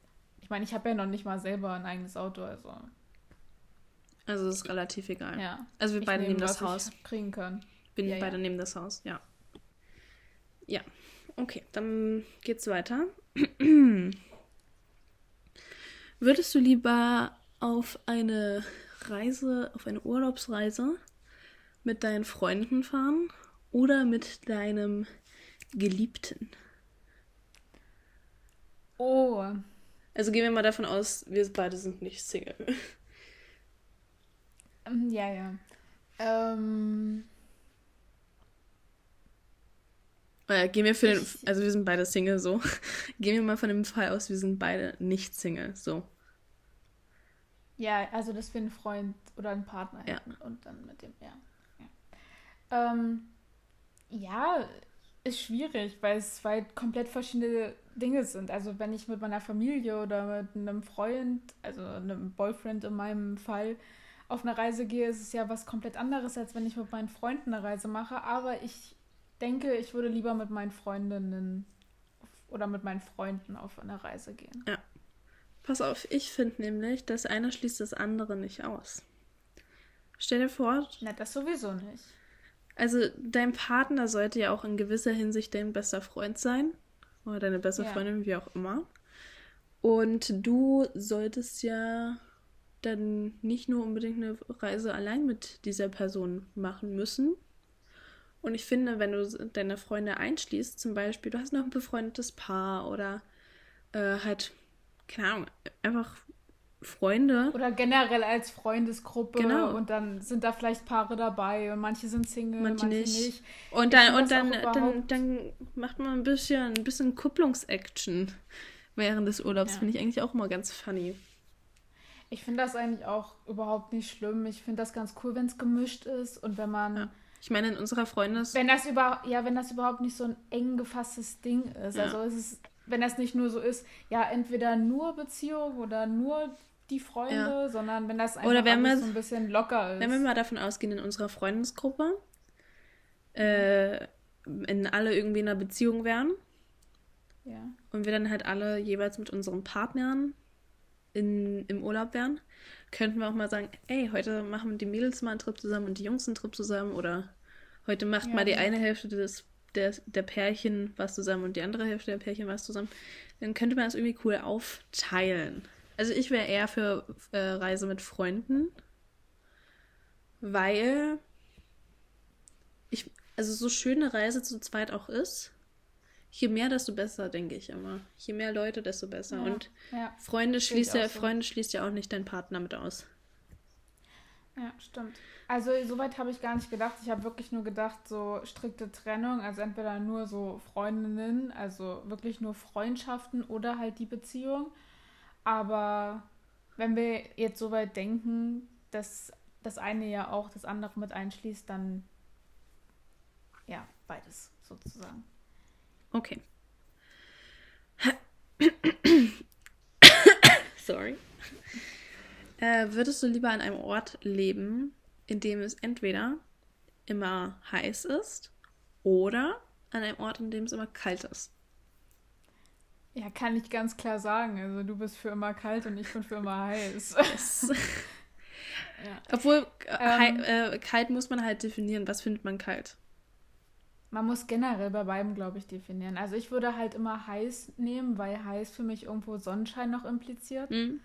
Ich meine, ich habe ja noch nicht mal selber ein eigenes Auto, also Also ist relativ egal. ja. Also wir Ich beide nehme, nehmen das Haus. Ich kriegen kann. Bin Ja, ja. beide nehmen das Haus, ja. Ja, okay, dann geht's weiter. *clears throat* Würdest du lieber auf eine Reise, auf eine Urlaubsreise mit deinen Freunden fahren oder mit deinem Geliebten? Oh, Also gehen wir mal davon aus, wir beide sind nicht Single. *laughs* ähm, ja, ja. Ähm, Äh, gehen wir für den, also wir sind beide Single, so. *laughs* Gehen wir mal von dem Fall aus, wir sind beide nicht Single, so. ja, also dass wir einen Freund oder einen Partner Ja. hätten und dann mit dem, ja. Ja, ähm, ja ist schwierig, weil es zwei komplett verschiedene Dinge sind. Also wenn ich mit meiner Familie oder mit einem Freund, also einem Boyfriend in meinem Fall, auf eine Reise gehe, ist es ja was komplett anderes, als wenn ich mit meinen Freunden eine Reise mache. Aber ich denke, ich würde lieber mit meinen Freundinnen oder mit meinen Freunden auf eine Reise gehen. Pass auf, ich finde nämlich, das eine schließt das andere nicht aus. Stell dir vor, Na, das sowieso nicht. Also dein Partner sollte ja auch in gewisser Hinsicht dein bester Freund sein. Oder deine beste Ja. Freundin, wie auch immer. Und du solltest ja dann nicht nur unbedingt eine Reise allein mit dieser Person machen müssen. Und ich finde, wenn du deine Freunde einschließt, zum Beispiel, du hast noch ein befreundetes Paar oder äh, halt, keine Ahnung, einfach Freunde. Oder generell als Freundesgruppe Genau. und dann sind da vielleicht Paare dabei und manche sind Single, Manche manche, nicht. nicht. Und dann, und dann, dann, dann macht man ein bisschen, ein bisschen Kupplungsaction während des Urlaubs. Ja. Finde ich eigentlich auch immer ganz funny. Ich finde das eigentlich auch überhaupt nicht schlimm. Ich finde das ganz cool, wenn es gemischt ist und wenn man, Ja. Ich meine, in unserer Freundes... wenn das über, ja, wenn das überhaupt nicht so ein eng gefasstes Ding ist. Ja. Also es ist, wenn das nicht nur so ist, ja, entweder nur Beziehung oder nur die Freunde, Ja. sondern wenn das einfach wenn so ein bisschen locker ist. Wenn wir mal davon ausgehen, in unserer Freundesgruppe, äh, in alle irgendwie in einer Beziehung wären ja. und wir dann halt alle jeweils mit unseren Partnern in, im Urlaub wären, könnten wir auch mal sagen, ey, heute machen die Mädels mal einen Trip zusammen und die Jungs einen Trip zusammen oder heute macht Ja, mal die eine Hälfte des, der, der Pärchen was zusammen und die andere Hälfte der Pärchen was zusammen. Dann könnte man das irgendwie cool aufteilen. Also ich wäre eher für äh, Reise mit Freunden, weil ich, also so schön eine Reise zu zweit auch ist, je mehr, desto besser, denke ich immer. Je mehr Leute, desto besser. Ja. Und ja. Freunde schließt ja, auch so. Freunde schließt ja auch nicht deinen Partner mit aus. Ja, stimmt. Also soweit habe ich gar nicht gedacht. Ich habe wirklich nur gedacht, so strikte Trennung, also entweder nur so Freundinnen, also wirklich nur Freundschaften oder halt die Beziehung. Aber wenn wir jetzt soweit denken, dass das eine ja auch das andere mit einschließt, dann ja, beides sozusagen. Okay. Sorry. Äh, würdest du lieber an einem Ort leben, in dem es entweder immer heiß ist oder an einem Ort, in dem es immer kalt ist? Ja, kann ich ganz klar sagen. Also du bist für immer kalt und ich bin für immer heiß. *laughs* *laughs* Ja. Obwohl, ähm, äh, kalt muss man halt definieren. Was findet man kalt? Man muss generell bei beiden, glaube ich, definieren. Also ich würde halt immer heiß nehmen, weil heiß für mich irgendwo Sonnenschein noch impliziert. Mhm.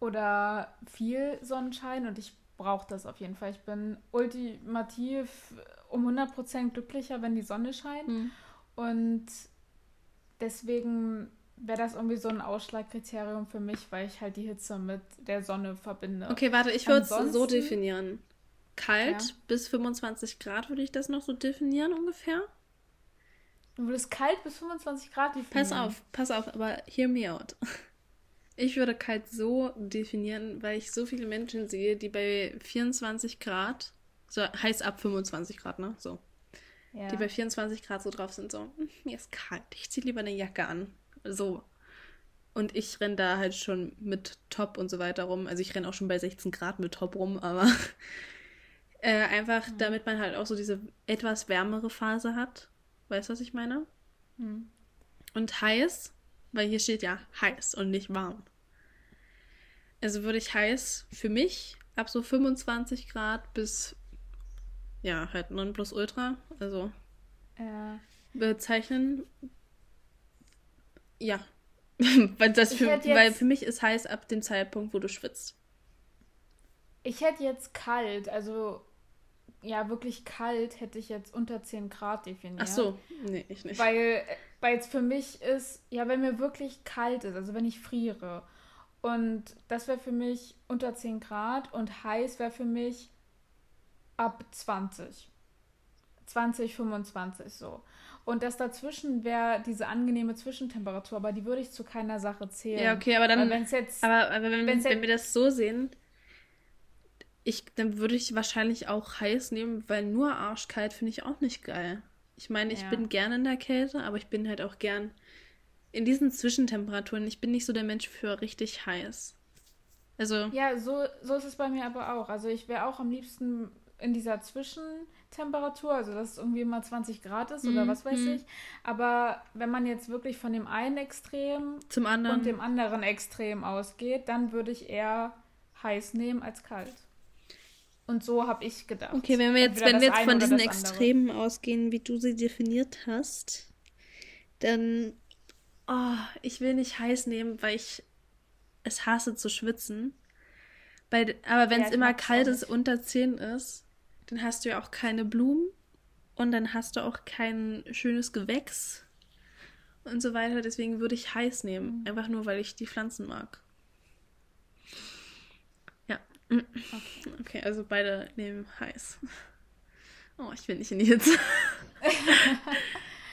Oder viel Sonnenschein und ich brauche das auf jeden Fall. Ich bin ultimativ um 100% glücklicher, wenn die Sonne scheint. Mhm. Und deswegen wäre das irgendwie so ein Ausschlagkriterium für mich, weil ich halt die Hitze mit der Sonne verbinde. Okay, warte, ich würde es so definieren. Kalt ja. bis 25 Grad würde ich das noch so definieren ungefähr. Du würdest kalt bis 25 Grad definieren. Pass auf, pass auf, aber hear me out. *laughs* Ich würde kalt so definieren, weil ich so viele Menschen sehe, die bei 24 Grad, so heiß ab 25 Grad, ne? So. Ja. Die bei 24 Grad so drauf sind, so, hm, mir ist kalt, ich ziehe lieber eine Jacke an. So. Und ich renne da halt schon mit Top und so weiter rum. Also ich renne auch schon bei 16 Grad mit Top rum, aber *laughs* äh, einfach, mhm. damit man halt auch so diese etwas wärmere Phase hat. Weißt du, was ich meine? Mhm. Und heiß, weil hier steht ja heiß und nicht warm. Also würde ich heiß für mich ab so 25 Grad bis ja, halt plus Ultra, also ja. bezeichnen. Ja. *laughs* weil, das für, jetzt, weil für mich ist heiß ab dem Zeitpunkt, wo du schwitzt. Ich hätte jetzt kalt, also ja, wirklich kalt hätte ich jetzt unter 10 Grad definiert. Ach so, nee, ich nicht. Weil, weil es für mich ist, ja, wenn mir wirklich kalt ist, also wenn ich friere. Und das wäre für mich unter 10 Grad und heiß wäre für mich ab 20. 20, 25 so. Und das dazwischen wäre diese angenehme Zwischentemperatur, aber die würde ich zu keiner Sache zählen. Ja, okay, aber dann. Wenn's jetzt, aber, aber wenn, wenn, wenn wir das so sehen, ich, dann würde ich wahrscheinlich auch heiß nehmen, weil nur arschkalt finde ich auch nicht geil. Ich meine, ich ja. bin gerne in der Kälte, aber ich bin halt auch gern in diesen Zwischentemperaturen. Ich bin nicht so der Mensch für richtig heiß. Also. Ja, so, so ist es bei mir aber auch. Also ich wäre auch am liebsten in dieser Zwischentemperatur, also dass es irgendwie mal 20 Grad ist oder mhm. was weiß mhm. ich. Aber wenn man jetzt wirklich von dem einen Extrem Zum anderen. und dem anderen Extrem ausgeht, dann würde ich eher heiß nehmen als kalt. Und so habe ich gedacht. Okay, wenn wir jetzt, wenn wir jetzt von diesen Extremen ausgehen, wie du sie definiert hast, dann, oh, ich will nicht heiß nehmen, weil ich es hasse zu schwitzen. Bei, aber wenn es ja, immer kalt ist, unter 10 ist, dann hast du ja auch keine Blumen und dann hast du auch kein schönes Gewächs und so weiter. Deswegen würde ich heiß nehmen. Einfach nur, weil ich die Pflanzen mag. Ja. Okay, okay also beide nehmen heiß. Oh, ich will nicht in die Hitze. *laughs*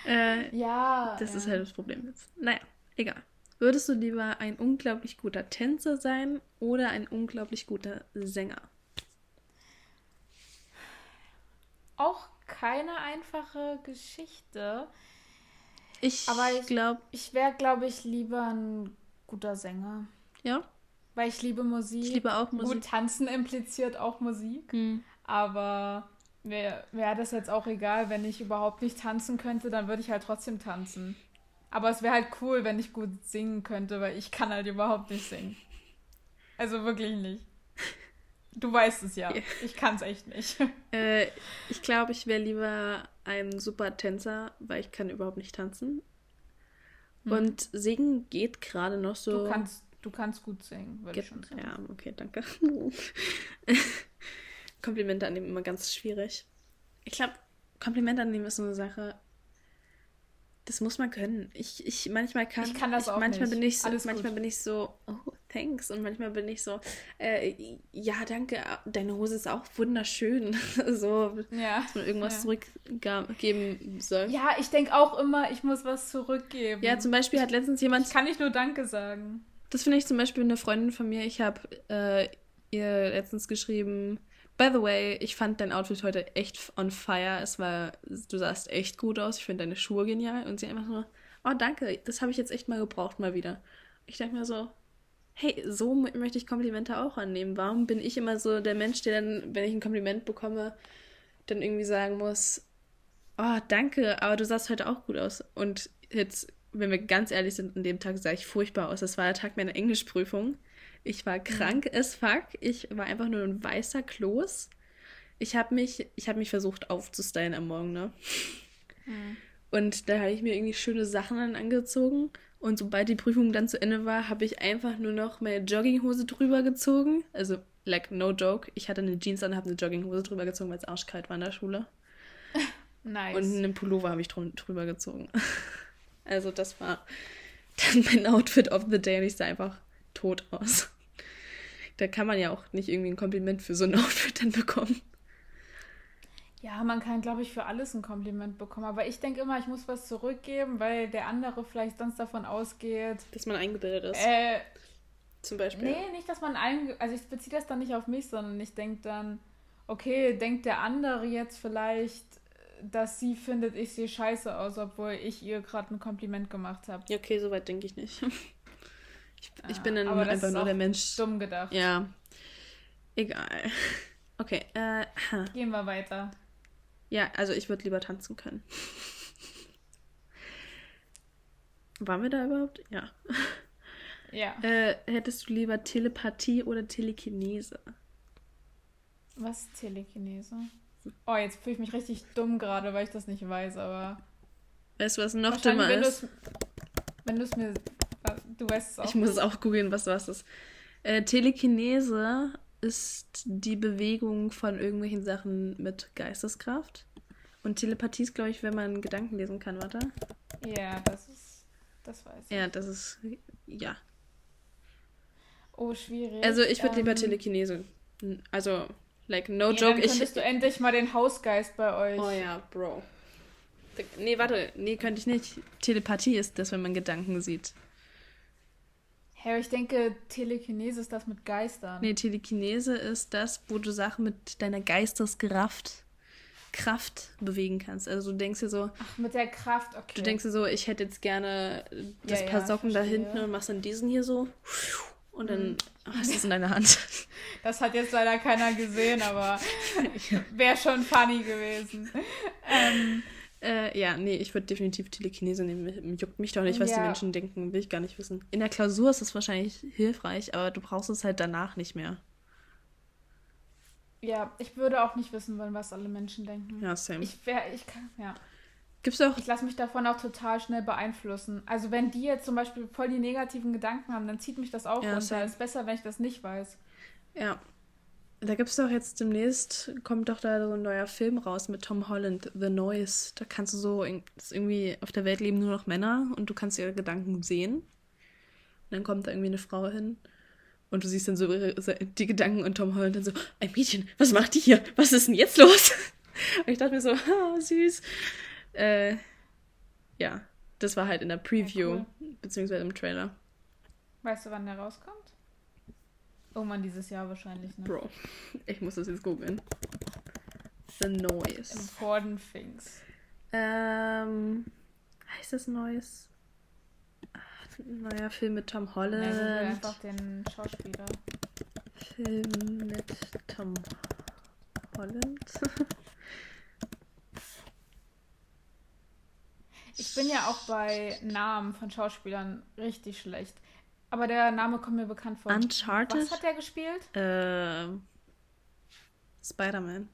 äh, ja. Das ja. ist halt das Problem jetzt. Naja, egal. Würdest du lieber ein unglaublich guter Tänzer sein oder ein unglaublich guter Sänger? Auch keine einfache Geschichte. Ich glaube. Ich wäre, glaube ich, lieber ein guter Sänger. Ja. Weil ich liebe Musik. Ich liebe auch Musik. Gut, tanzen impliziert auch Musik. Hm. Aber wäre wär das jetzt auch egal, wenn ich überhaupt nicht tanzen könnte, dann würde ich halt trotzdem tanzen. Aber es wäre halt cool, wenn ich gut singen könnte, weil ich kann halt überhaupt nicht singen. Also wirklich nicht. Du weißt es ja. Ich kann es echt nicht. *laughs* Äh, ich glaube, ich wäre lieber ein super Tänzer, weil ich kann überhaupt nicht tanzen. Hm. Und singen geht gerade noch so. Du kannst, du kannst gut singen, würde ich schon sagen. Ja, okay, danke. *laughs* Komplimente annehmen immer ganz schwierig. Ich glaube, Komplimente annehmen ist so eine Sache. Das muss man können. Ich, ich manchmal kann. Ich kann das ich, auch manchmal nicht. Bin ich so, manchmal gut. bin ich so, oh, thanks. Und manchmal bin ich so, äh, ja, danke, deine Hose ist auch wunderschön. *laughs* so, ja, dass man irgendwas ja. zurückgeben soll. Ja, ich denke auch immer, ich muss was zurückgeben. Ja, zum Beispiel hat letztens jemand. Ich kann nicht nur Danke sagen. Das finde ich zum Beispiel eine Freundin von mir. Ich habe äh, ihr letztens geschrieben, By the way, ich fand dein Outfit heute echt on fire. Es war, du sahst echt gut aus. Ich finde deine Schuhe genial. Und sie einfach so, oh danke, das habe ich jetzt echt mal gebraucht, mal wieder. Ich denke mir so, hey, so möchte ich Komplimente auch annehmen. Warum bin ich immer so der Mensch, der dann, wenn ich ein Kompliment bekomme, dann irgendwie sagen muss, oh, danke, aber du sahst heute auch gut aus. Und jetzt, wenn wir ganz ehrlich sind, an dem Tag sah ich furchtbar aus. Das war der Tag meiner Englischprüfung. Ich war krank mhm. as fuck. Ich war einfach nur ein weißer Kloß. Ich habe mich, ich habe mich versucht aufzustylen am Morgen, ne? Mhm. Und da habe ich mir irgendwie schöne Sachen dann angezogen. Und sobald die Prüfung dann zu Ende war, habe ich einfach nur noch meine Jogginghose drüber gezogen. Also, like, no joke. Ich hatte eine Jeans an, habe eine Jogginghose drüber gezogen, weil es arschkalt war in der Schule. *laughs* Nice. Und einen Pullover habe ich drüber gezogen. *laughs* Also, das war dann *laughs* mein Outfit of the Day und ich sah einfach tot aus. Da kann man ja auch nicht irgendwie ein Kompliment für so ein Outfit dann bekommen. Ja, man kann, glaube ich, für alles ein Kompliment bekommen. Aber ich denke immer, ich muss was zurückgeben, weil der andere vielleicht sonst davon ausgeht. Dass man eingebildet ist. Äh, Zum Beispiel. Nee, nicht, dass man eingebildet Also ich beziehe das dann nicht auf mich, sondern ich denke dann, okay, denkt der andere jetzt vielleicht, dass sie findet, ich sehe scheiße aus, obwohl ich ihr gerade ein Kompliment gemacht habe. Ja, okay, soweit denke ich nicht. *laughs* Ich, ja, ich bin dann einfach nur der Mensch. Dumm gedacht. Ja. Egal. *laughs* Okay, äh. *laughs* Gehen wir weiter. Ja, also ich würde lieber tanzen können. Waren wir da überhaupt? Ja. Ja. Äh, hättest du lieber Telepathie oder Telekinese? Was ist Telekinese? Oh, jetzt fühle ich mich richtig dumm gerade, weil ich das nicht weiß, aber. Weißt du, was noch dümmer ist? Wenn du es mir. Du weißt es auch. Ich muss es auch googeln, was was ist. Äh, Telekinese ist die Bewegung von irgendwelchen Sachen mit Geisteskraft. Und Telepathie ist, glaube ich, wenn man Gedanken lesen kann, warte. Ja, das ist. Das weiß ich. Ja, das ist. Ja. Oh, schwierig. Also, ich würde ähm, lieber Telekinese. Also, like, no ja, joke. Dann könntest ich, du endlich mal den Hausgeist bei euch. Oh ja, Bro. Nee, warte. Nee, könnte ich nicht. Telepathie ist das, wenn man Gedanken sieht. Ja, ich denke, Telekinese ist das mit Geistern. Nee, Telekinese ist das, wo du Sachen mit deiner Geisteskraft Kraft bewegen kannst. Also du denkst dir so. Ach, mit der Kraft, okay. Du denkst dir so, ich hätte jetzt gerne das ja, paar ja, Socken da hinten und machst dann diesen hier so. Und dann mhm. hast du es in deiner Hand. *laughs* Das hat jetzt leider keiner gesehen, aber *laughs* wäre schon funny gewesen. Ähm, äh, ja, nee, ich würde definitiv Telekinese nehmen. Juckt mich doch nicht, was ja. die Menschen denken, will ich gar nicht wissen. In der Klausur ist es wahrscheinlich hilfreich, aber du brauchst es halt danach nicht mehr. Ja, ich würde auch nicht wissen wollen, was alle Menschen denken. Ja, same. Ich wäre, ich kann, ja. Gibt's auch. Ich lasse mich davon auch total schnell beeinflussen. Also wenn die jetzt zum Beispiel voll die negativen Gedanken haben, dann zieht mich das auch ja, runter. Same. Ist besser, wenn ich das nicht weiß. Ja. Da gibt es doch jetzt demnächst, kommt doch da so ein neuer Film raus mit Tom Holland, The Noise. Da kannst du so, irgendwie auf der Welt leben nur noch Männer und du kannst ihre Gedanken sehen. Und dann kommt da irgendwie eine Frau hin und du siehst dann so die Gedanken und Tom Holland dann so, ein Mädchen, was macht die hier? Was ist denn jetzt los? *laughs* Und ich dachte mir so, ah, süß. Äh, ja, das war halt in der Preview, ja, cool. beziehungsweise im Trailer. Weißt du, wann der rauskommt? Irgendwann dieses Jahr wahrscheinlich, ne? Bro, ich muss das jetzt googeln. The Noise. Important Things. Ähm, heißt das Noise? Neuer Film mit Tom Holland. Ja, einfach den Schauspieler. Film mit Tom Holland. ich bin ja auch bei Namen von Schauspielern richtig schlecht. Aber der Name kommt mir bekannt vor. Uncharted? Was hat der gespielt? Äh, Spider-Man.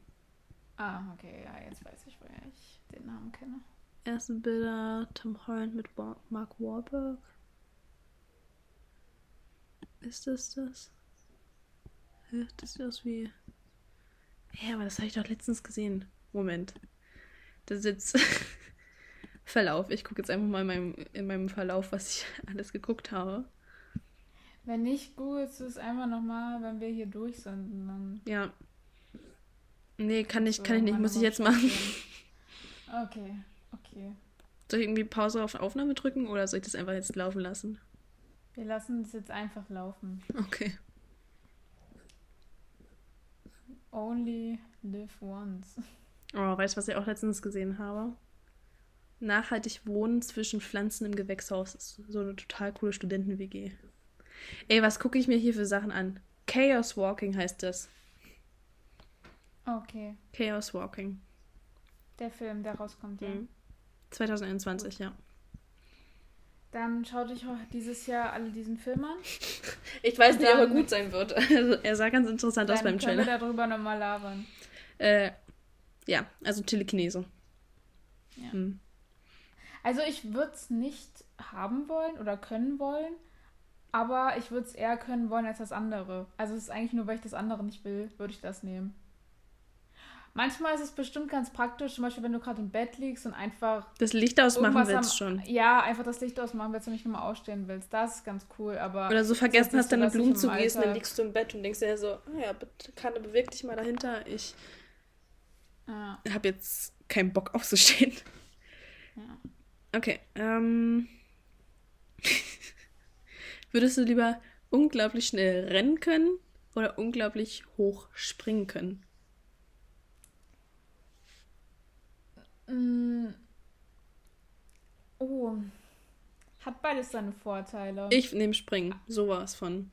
Ah, okay, ja, jetzt weiß ich, woher ich den Namen kenne. Erste Bilder, Tom Holland mit Mark Wahlberg. Ist das das? Das sieht aus wie. Ja, aber das habe ich doch letztens gesehen. Moment. Da sitzt. *laughs* Verlauf. Ich gucke jetzt einfach mal in meinem, in meinem Verlauf, was ich *laughs* alles geguckt habe. Wenn nicht, googelst du es einfach nochmal, wenn wir hier durch sind. Dann ja. Nee, kann ich, so, kann ich nicht. Muss ich jetzt machen. Okay, okay. Soll ich irgendwie Pause auf Aufnahme drücken oder soll ich das einfach jetzt laufen lassen? Wir lassen es jetzt einfach laufen. Okay. Only live once. Oh, weißt du, was ich auch letztens gesehen habe? Nachhaltig wohnen zwischen Pflanzen im Gewächshaus ist so eine total coole Studenten-WG. Ey, was gucke ich mir hier für Sachen an? Chaos Walking heißt das. Okay. Chaos Walking. Der Film, der rauskommt, ja. Mhm. 2021, ja. Dann schaut euch auch dieses Jahr alle diesen Film an. *laughs* Ich weiß nicht, ob er Dann- gut sein wird. *laughs* Also, er sah ganz interessant aus Dann beim können wir Trailer. darüber nochmal labern. Äh, ja, also Telekinese. Ja. Hm. Also ich würde es nicht haben wollen oder können wollen, aber ich würde es eher können wollen als das andere. Also es ist eigentlich nur, weil ich das andere nicht will, würde ich das nehmen. Manchmal ist es bestimmt ganz praktisch, zum Beispiel wenn du gerade im Bett liegst und einfach Das Licht ausmachen willst am, schon. Ja, einfach das Licht ausmachen willst und nicht nochmal ausstehen willst. Das ist ganz cool, aber Oder so vergessen hast, deine Blumen zu gießen, dann liegst du im Bett und denkst dir so, ah ja, bitte, Kanne, beweg dich mal dahinter. Ich ja, habe jetzt keinen Bock aufzustehen. ja. Okay, ähm. *laughs* Würdest du lieber unglaublich schnell rennen können oder unglaublich hoch springen können? Mm. Oh. Hat beides seine Vorteile. Ich nehme Springen, sowas von.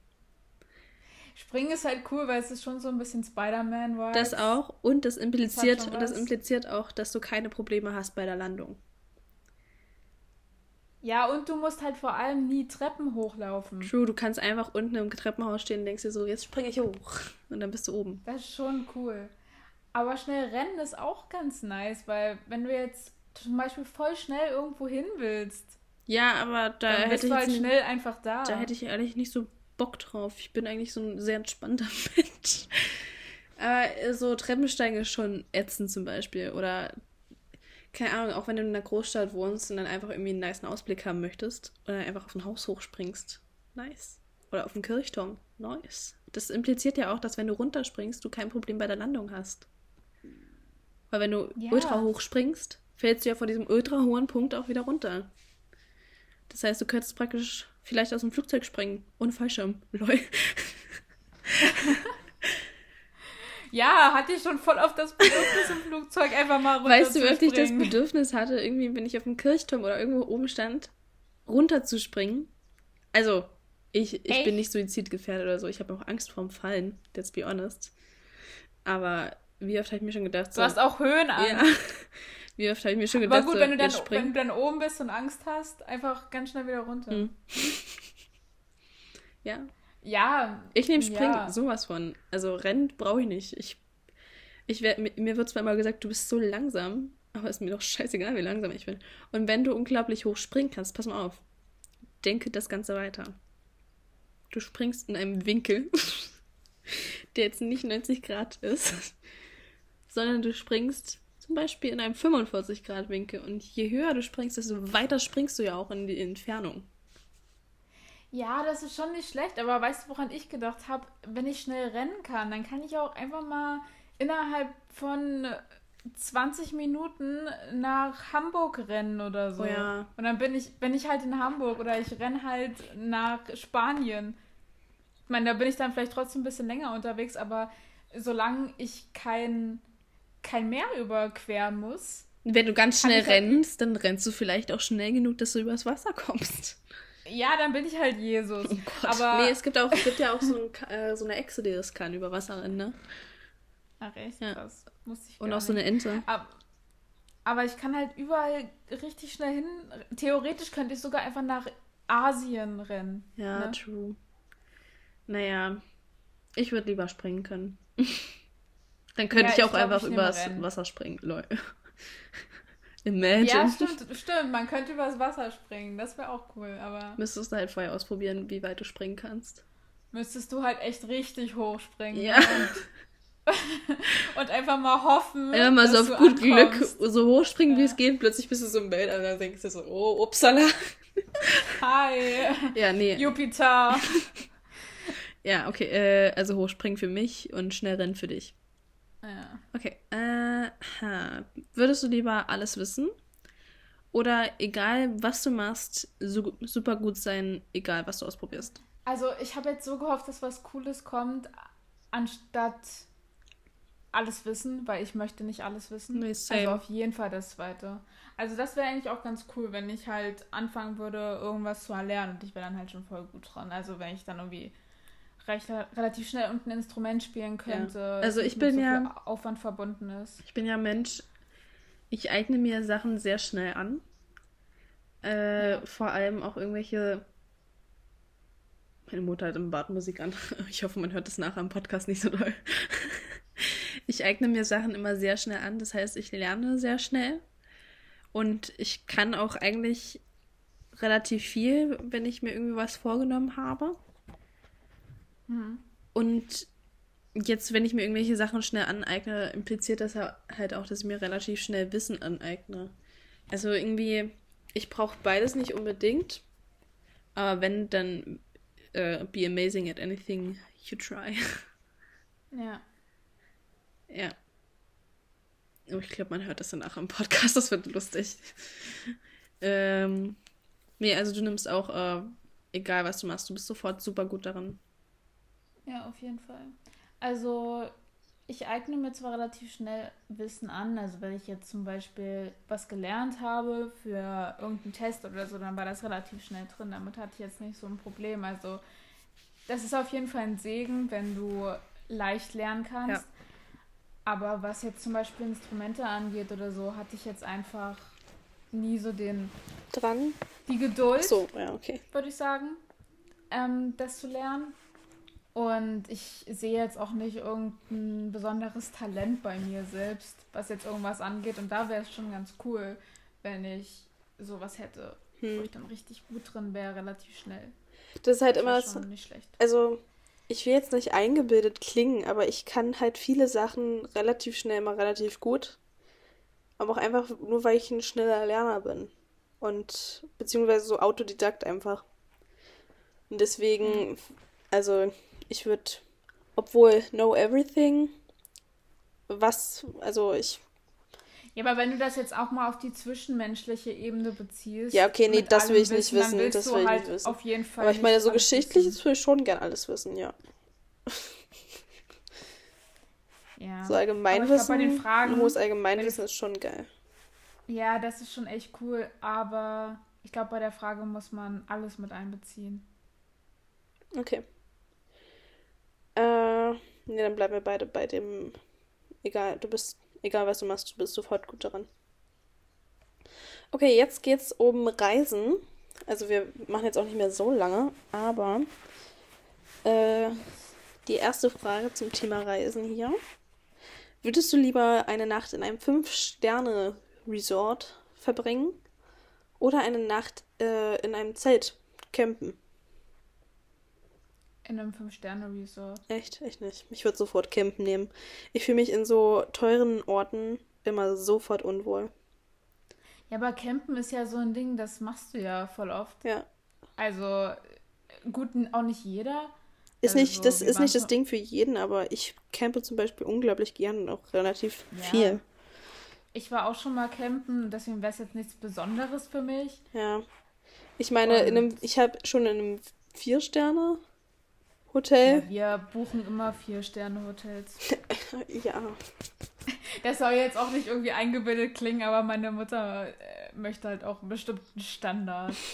Springen ist halt cool, weil es ist schon so ein bisschen Spider-Man war. Das auch und das impliziert schon und das impliziert auch, dass du keine Probleme hast bei der Landung. Ja, und du musst halt vor allem nie Treppen hochlaufen. True, du kannst einfach unten im Treppenhaus stehen und denkst dir so, jetzt springe ich hoch und dann bist du oben. Das ist schon cool. Aber schnell rennen ist auch ganz nice, weil wenn du jetzt zum Beispiel voll schnell irgendwo hin willst, Ja, aber da dann hätte bist ich du halt nicht- schnell einfach da. Da hätte ich ehrlich nicht so Bock drauf. Ich bin eigentlich so ein sehr entspannter *laughs* Mensch. Aber äh, so Treppensteigen ist schon ätzend zum Beispiel. Oder, keine Ahnung, auch wenn du in einer Großstadt wohnst und dann einfach irgendwie einen niceen Ausblick haben möchtest oder einfach auf ein Haus hochspringst. Nice. Oder auf einen Kirchturm. Nice. Das impliziert ja auch, dass wenn du runterspringst, du kein Problem bei der Landung hast. Weil wenn du Ja. ultra hoch springst, fällst du ja von diesem ultra hohen Punkt auch wieder runter. Das heißt, du könntest praktisch vielleicht aus dem Flugzeug springen. Ohne Fallschirm. Lol. *laughs* *laughs* ja, hatte ich schon voll auf das Bedürfnis im Flugzeug einfach mal runter Weißt du, zu wie oft ich das. Bedürfnis hatte, irgendwie, wenn ich auf dem Kirchturm oder irgendwo oben stand, runterzuspringen? Also, ich, ich Echt? bin nicht suizidgefährdet oder so. Ich habe auch Angst vorm Fallen, let's be honest. Aber wie oft habe ich mir schon gedacht, so. Du hast auch Höhenangst. ja. *laughs* Wie oft habe ich mir schon Aber gedacht, gut, so, wenn du, dann, wenn du dann oben bist und Angst hast, einfach ganz schnell wieder runter. Hm. *laughs* Ja, Ja. Ich nehme Springen, Ja. sowas von. Also Rennen brauche ich nicht. Ich, ich werd, mir- mir wird zwar immer gesagt, du bist so langsam, aber ist mir doch scheißegal, wie langsam ich bin. Und wenn du unglaublich hoch springen kannst, pass mal auf, denke das Ganze weiter. Du springst in einem Winkel, *laughs* der jetzt nicht 90 Grad ist, *laughs* sondern du springst zum Beispiel in einem 45 Grad Winkel. Und je höher du springst, desto weiter springst du ja auch in die Entfernung. Ja, das ist schon nicht schlecht, aber weißt du, woran ich gedacht habe? Wenn ich schnell rennen kann, dann kann ich auch einfach mal innerhalb von 20 Minuten nach Hamburg rennen oder so. Oh ja. Und dann bin ich, bin ich halt in Hamburg oder ich renne halt nach Spanien. Ich meine, da bin ich dann vielleicht trotzdem ein bisschen länger unterwegs, aber solange ich kein, kein Meer überqueren muss, Wenn du ganz schnell halt- rennst, dann rennst du vielleicht auch schnell genug, dass du übers Wasser kommst. Ja, dann bin ich halt Jesus. *laughs* Aber nee, es gibt, auch, es gibt ja auch so, ein, äh, so eine Echse, die das kann, über Wasser rennen, ne? Ach, echt Ja. krass. Musste ich Und auch so nicht. eine Ente. Aber, aber ich kann halt überall richtig schnell hin. Theoretisch könnte ich sogar einfach nach Asien rennen. Ja, ne? true. Naja, ich würde lieber springen können. *laughs* dann könnte Ja, ich ich auch glaub, einfach ich übers Rennen. Wasser springen, lol. Imagine. Ja, stimmt, stimmt. Man könnte übers Wasser springen. Das wäre auch cool. Aber Müsstest du halt vorher ausprobieren, wie weit du springen kannst. müsstest du halt echt richtig hoch springen. Ja. Und, *laughs* und einfach mal hoffen. Einfach mal so auf gut Glück ankommst. so hoch springen, wie Ja. es geht. Plötzlich bist du so im Bild und dann denkst du so, oh, upsala. Hi, Ja, nee. Jupiter. *laughs* Ja, okay, äh, also hochspringen für mich und schnell rennen für dich. Ja. Okay, äh, würdest du lieber alles wissen? Oder egal, was du machst, so, super gut sein, egal, was du ausprobierst? Also ich habe jetzt so gehofft, dass was Cooles kommt, anstatt alles wissen, weil ich möchte nicht alles wissen. Nee, also auf jeden Fall das zweite. Also das wäre eigentlich auch ganz cool, wenn ich halt anfangen würde, irgendwas zu erlernen und ich wäre dann halt schon voll gut dran. Also wenn ich dann irgendwie recht, relativ schnell ein Instrument spielen könnte. Ja. Also ich bin so ja Aufwand verbunden ist. Ich bin ja Mensch. Ich eigne mir Sachen sehr schnell an. Äh, ja. Vor allem auch irgendwelche. Meine Mutter hat im Bad Musik an. *laughs* Ich hoffe, man hört das nachher im Podcast nicht so doll. *laughs* Ich eigne mir Sachen immer sehr schnell an. Das heißt, ich lerne sehr schnell. Und ich kann auch eigentlich relativ viel, wenn ich mir irgendwie was vorgenommen habe. Mhm. Und jetzt, wenn ich mir irgendwelche Sachen schnell aneigne, impliziert das halt auch, dass ich mir relativ schnell Wissen aneigne. Also irgendwie, ich brauche beides nicht unbedingt. Aber wenn, dann uh, be amazing at anything you try. *laughs* Ja. Ja. Oh, ich glaube, man hört das danach im Podcast, das wird lustig. ähm, nee, also du nimmst auch, äh, egal was du machst, du bist sofort super gut darin. Ja, auf jeden Fall. Also, ich eigne mir zwar relativ schnell Wissen an, also wenn ich jetzt zum Beispiel was gelernt habe für irgendeinen Test oder so, dann war das relativ schnell drin. Damit hatte ich jetzt nicht so ein Problem. Also, das ist auf jeden Fall ein Segen, wenn du leicht lernen kannst. Ja. Aber was jetzt zum Beispiel Instrumente angeht oder so, hatte ich jetzt einfach nie so den dran. Die Geduld. so, ja, okay. Würde ich sagen, ähm, das zu lernen. Und ich sehe jetzt auch nicht irgendein besonderes Talent bei mir selbst, was jetzt irgendwas angeht. Und da wäre es schon ganz cool, wenn ich sowas hätte, hm. wo ich dann richtig gut drin wäre, relativ schnell. Das ist halt das immer schon nicht schlecht. Also ich will jetzt nicht eingebildet klingen, aber ich kann halt viele Sachen relativ schnell mal relativ gut. Aber auch einfach nur, weil ich ein schneller Lerner bin. Und beziehungsweise so Autodidakt einfach. Und deswegen, mhm. also ich würde, obwohl know everything, was, also ich. Ja, aber wenn du das jetzt auch mal auf die zwischenmenschliche Ebene beziehst. Ja, okay, nee, das will ich nicht wissen. Das will ich halt nicht wissen. Auf jeden Fall. Aber ich meine, so geschichtliches will ich schon gern alles wissen, ja. *laughs* Ja. So Allgemeinwissen, den Fragen, hohes Allgemeinwissen ist schon geil. Ja, das ist schon echt cool, aber ich glaube, bei der Frage muss man alles mit einbeziehen. Okay. Äh, ne, dann bleiben wir beide bei dem, egal, du bist, egal was du machst, du bist sofort gut daran. Okay, jetzt geht's um Reisen. Also wir machen jetzt auch nicht mehr so lange, aber äh, die erste Frage zum Thema Reisen hier. Würdest du lieber eine Nacht in einem Fünf-Sterne-Resort verbringen oder eine Nacht äh, in einem Zelt campen? In einem Fünf-Sterne-Resort. Echt? Echt nicht. Ich würde sofort campen nehmen. Ich fühle mich in so teuren Orten immer sofort unwohl. Ja, aber campen ist ja so ein Ding, das machst du ja voll oft. Ja. Also, gut, auch nicht jeder. Ist also nicht, das ist nicht das Ding für jeden, aber ich campe zum Beispiel unglaublich gern und auch relativ ja. viel. Ich war auch schon mal campen, deswegen wäre es jetzt nichts Besonderes für mich. Ja. Ich meine, in einem, ich habe schon in einem Vier-Sterne-Hotel. Ja, wir buchen immer Vier-Sterne-Hotels. *laughs* ja. Das soll jetzt auch nicht irgendwie eingebildet klingen, aber meine Mutter äh, möchte halt auch einen bestimmten Standard. *laughs*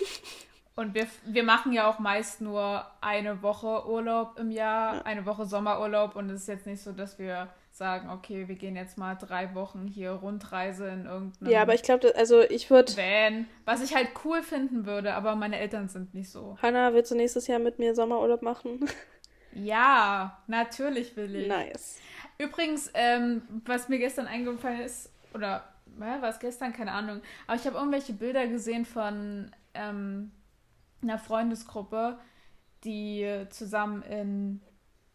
Und wir, wir machen ja auch meist nur eine Woche Urlaub im Jahr, ja. eine Woche Sommerurlaub. Und es ist jetzt nicht so, dass wir sagen, okay, wir gehen jetzt mal drei Wochen hier Rundreise in irgendeinem. Ja, aber ich glaube, also ich würde. Van, was ich halt cool finden würde, aber meine Eltern sind nicht so. Hanna, willst du nächstes Jahr mit mir Sommerurlaub machen? *laughs* Ja, natürlich will ich. Nice. Übrigens, ähm, was mir gestern eingefallen ist, oder war es gestern? Keine Ahnung. Aber ich habe irgendwelche Bilder gesehen von ähm, einer Freundesgruppe, die zusammen in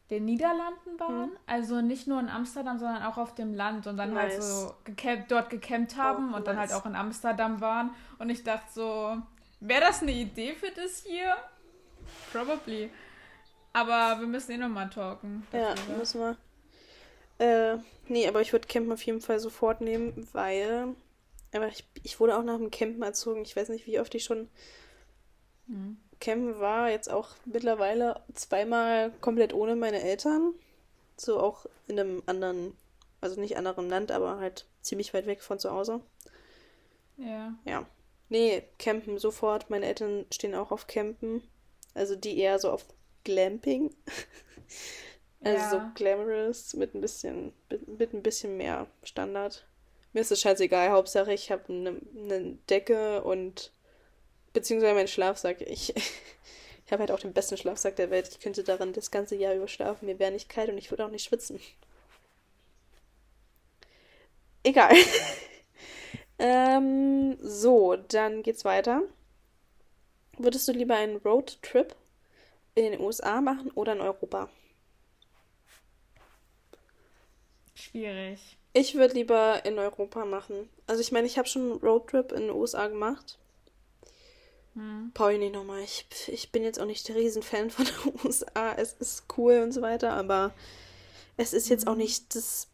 den Niederlanden waren. Mhm. Also nicht nur in Amsterdam, sondern auch auf dem Land und dann halt nice. halt so gecampt, dort gecampt haben oh, und nice. dann halt auch in Amsterdam waren. Und ich dachte so, wäre das eine Idee für das hier? Probably. Aber wir müssen eh nochmal talken. Ja, müssen wir. Äh, nee, aber ich würde Campen auf jeden Fall sofort nehmen, weil aber ich, ich wurde auch nach dem Campen erzogen. Ich weiß nicht, wie oft ich schon Mhm. Campen war jetzt auch mittlerweile zweimal komplett ohne meine Eltern. So auch in einem anderen Also nicht anderem Land, aber halt ziemlich weit weg von zu Hause. Ja. Ja. Nee, campen sofort. Meine Eltern stehen auch auf Campen. Also die eher so auf Glamping. *laughs* also Ja. so glamorous mit ein bisschen, mit, mit ein bisschen mehr Standard. Mir ist es scheißegal. Hauptsache ich habe eine ne Decke und beziehungsweise meinen Schlafsack. Ich, *laughs* ich habe halt auch den besten Schlafsack der Welt. Ich könnte darin das ganze Jahr über schlafen. Mir wäre nicht kalt und ich würde auch nicht schwitzen. Egal. *laughs* ähm, so, dann geht's weiter. Würdest du lieber einen Roadtrip in den USA machen oder in Europa? Schwierig. Ich würde lieber in Europa machen. Also ich meine, ich habe schon einen Roadtrip in den USA gemacht. Hm. Brauche ich nicht nochmal. Ich, ich bin jetzt auch nicht der Riesenfan von *laughs* den USA. Es ist cool und so weiter, aber es ist jetzt auch nicht das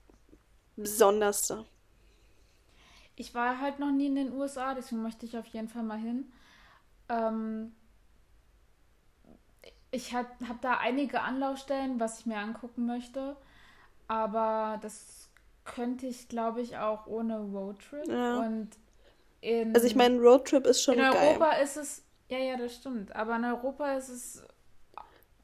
Besonderste. Ich war halt noch nie in den USA, deswegen möchte ich auf jeden Fall mal hin. Ähm, ich habe hab da einige Anlaufstellen, was ich mir angucken möchte, aber das könnte ich, glaube ich, auch ohne Roadtrip. Ja. Und in, Also ich meine, ein Roadtrip ist schon in geil. Europa ist es, ja, ja, das stimmt, aber in Europa ist es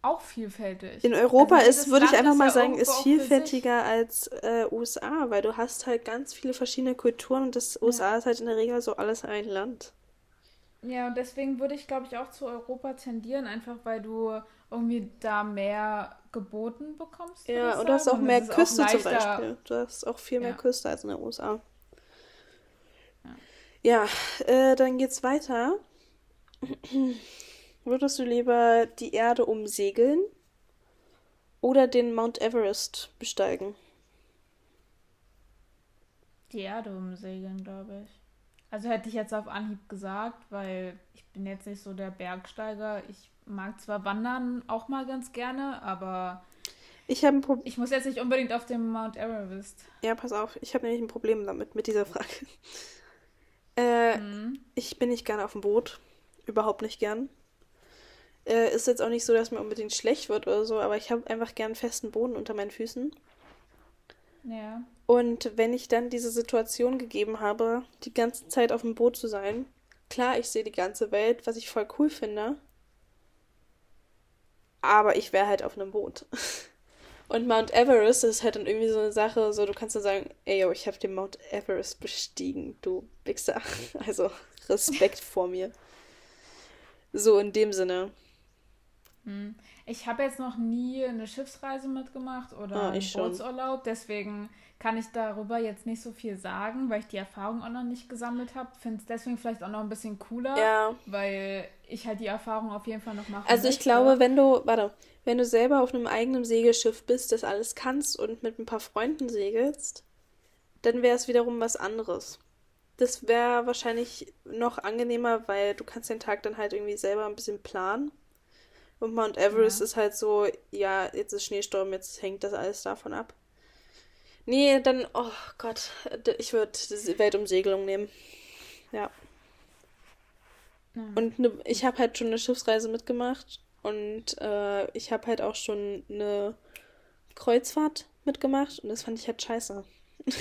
auch vielfältig. In Europa Also ist, würde ich einfach mal ja sagen, ist vielfältiger als äh, USA, weil du hast halt ganz viele verschiedene Kulturen und das USA ist halt in der Regel so alles ein Land. Ja, und deswegen würde ich, glaube ich, auch zu Europa tendieren, einfach weil du irgendwie da mehr geboten bekommst. Ja, und du hast auch Und mehr ist auch Küste zum Beispiel. Du hast auch viel mehr Ja. Küste als in den USA. Ja. Ja, äh, dann geht's weiter. Würdest du lieber die Erde umsegeln oder den Mount Everest besteigen? Die Erde umsegeln, glaube ich. Also hätte ich jetzt auf Anhieb gesagt, weil ich bin jetzt nicht so der Bergsteiger. Ich mag zwar Wandern auch mal ganz gerne, aber Ich habe ein Problem. ich muss jetzt nicht unbedingt auf dem Mount Everest. Ja, pass auf, ich habe nämlich ein Problem damit, mit dieser Frage. *laughs* Äh, Hm. ich bin nicht gern auf dem Boot. Überhaupt nicht gern. Äh, ist jetzt auch nicht so, dass mir unbedingt schlecht wird oder so, aber ich habe einfach gern festen Boden unter meinen Füßen. Ja. Und wenn ich dann diese Situation gegeben habe, die ganze Zeit auf dem Boot zu sein, klar, ich sehe die ganze Welt, was ich voll cool finde, aber ich wäre halt auf einem Boot. *laughs* Und Mount Everest ist halt dann irgendwie so eine Sache, so du kannst dann sagen, ey, yo, ich habe den Mount Everest bestiegen, du Wichser. *laughs* Also Respekt vor mir. So in dem Sinne. Hm. Ich habe jetzt noch nie eine Schiffsreise mitgemacht oder Ah, einen. Bootsurlaub, deswegen kann ich darüber jetzt nicht so viel sagen, weil ich die Erfahrung auch noch nicht gesammelt habe. Finde es deswegen vielleicht auch noch ein bisschen cooler, Ja. weil ich halt die Erfahrung auf jeden Fall noch machen Also ich möchte. glaube, wenn du, warte, wenn du selber auf einem eigenen Segelschiff bist, das alles kannst und mit ein paar Freunden segelst, dann wäre es wiederum was anderes. Das wäre wahrscheinlich noch angenehmer, weil du kannst den Tag dann halt irgendwie selber ein bisschen planen. Und Mount Everest Ja. ist halt so, ja, jetzt ist Schneesturm, jetzt hängt das alles davon ab. Nee, dann, oh Gott, ich würde Weltumsegelung nehmen. Ja. Und ne, ich habe halt schon eine Schiffsreise mitgemacht und äh, ich habe halt auch schon eine Kreuzfahrt mitgemacht und das fand ich halt scheiße. *laughs*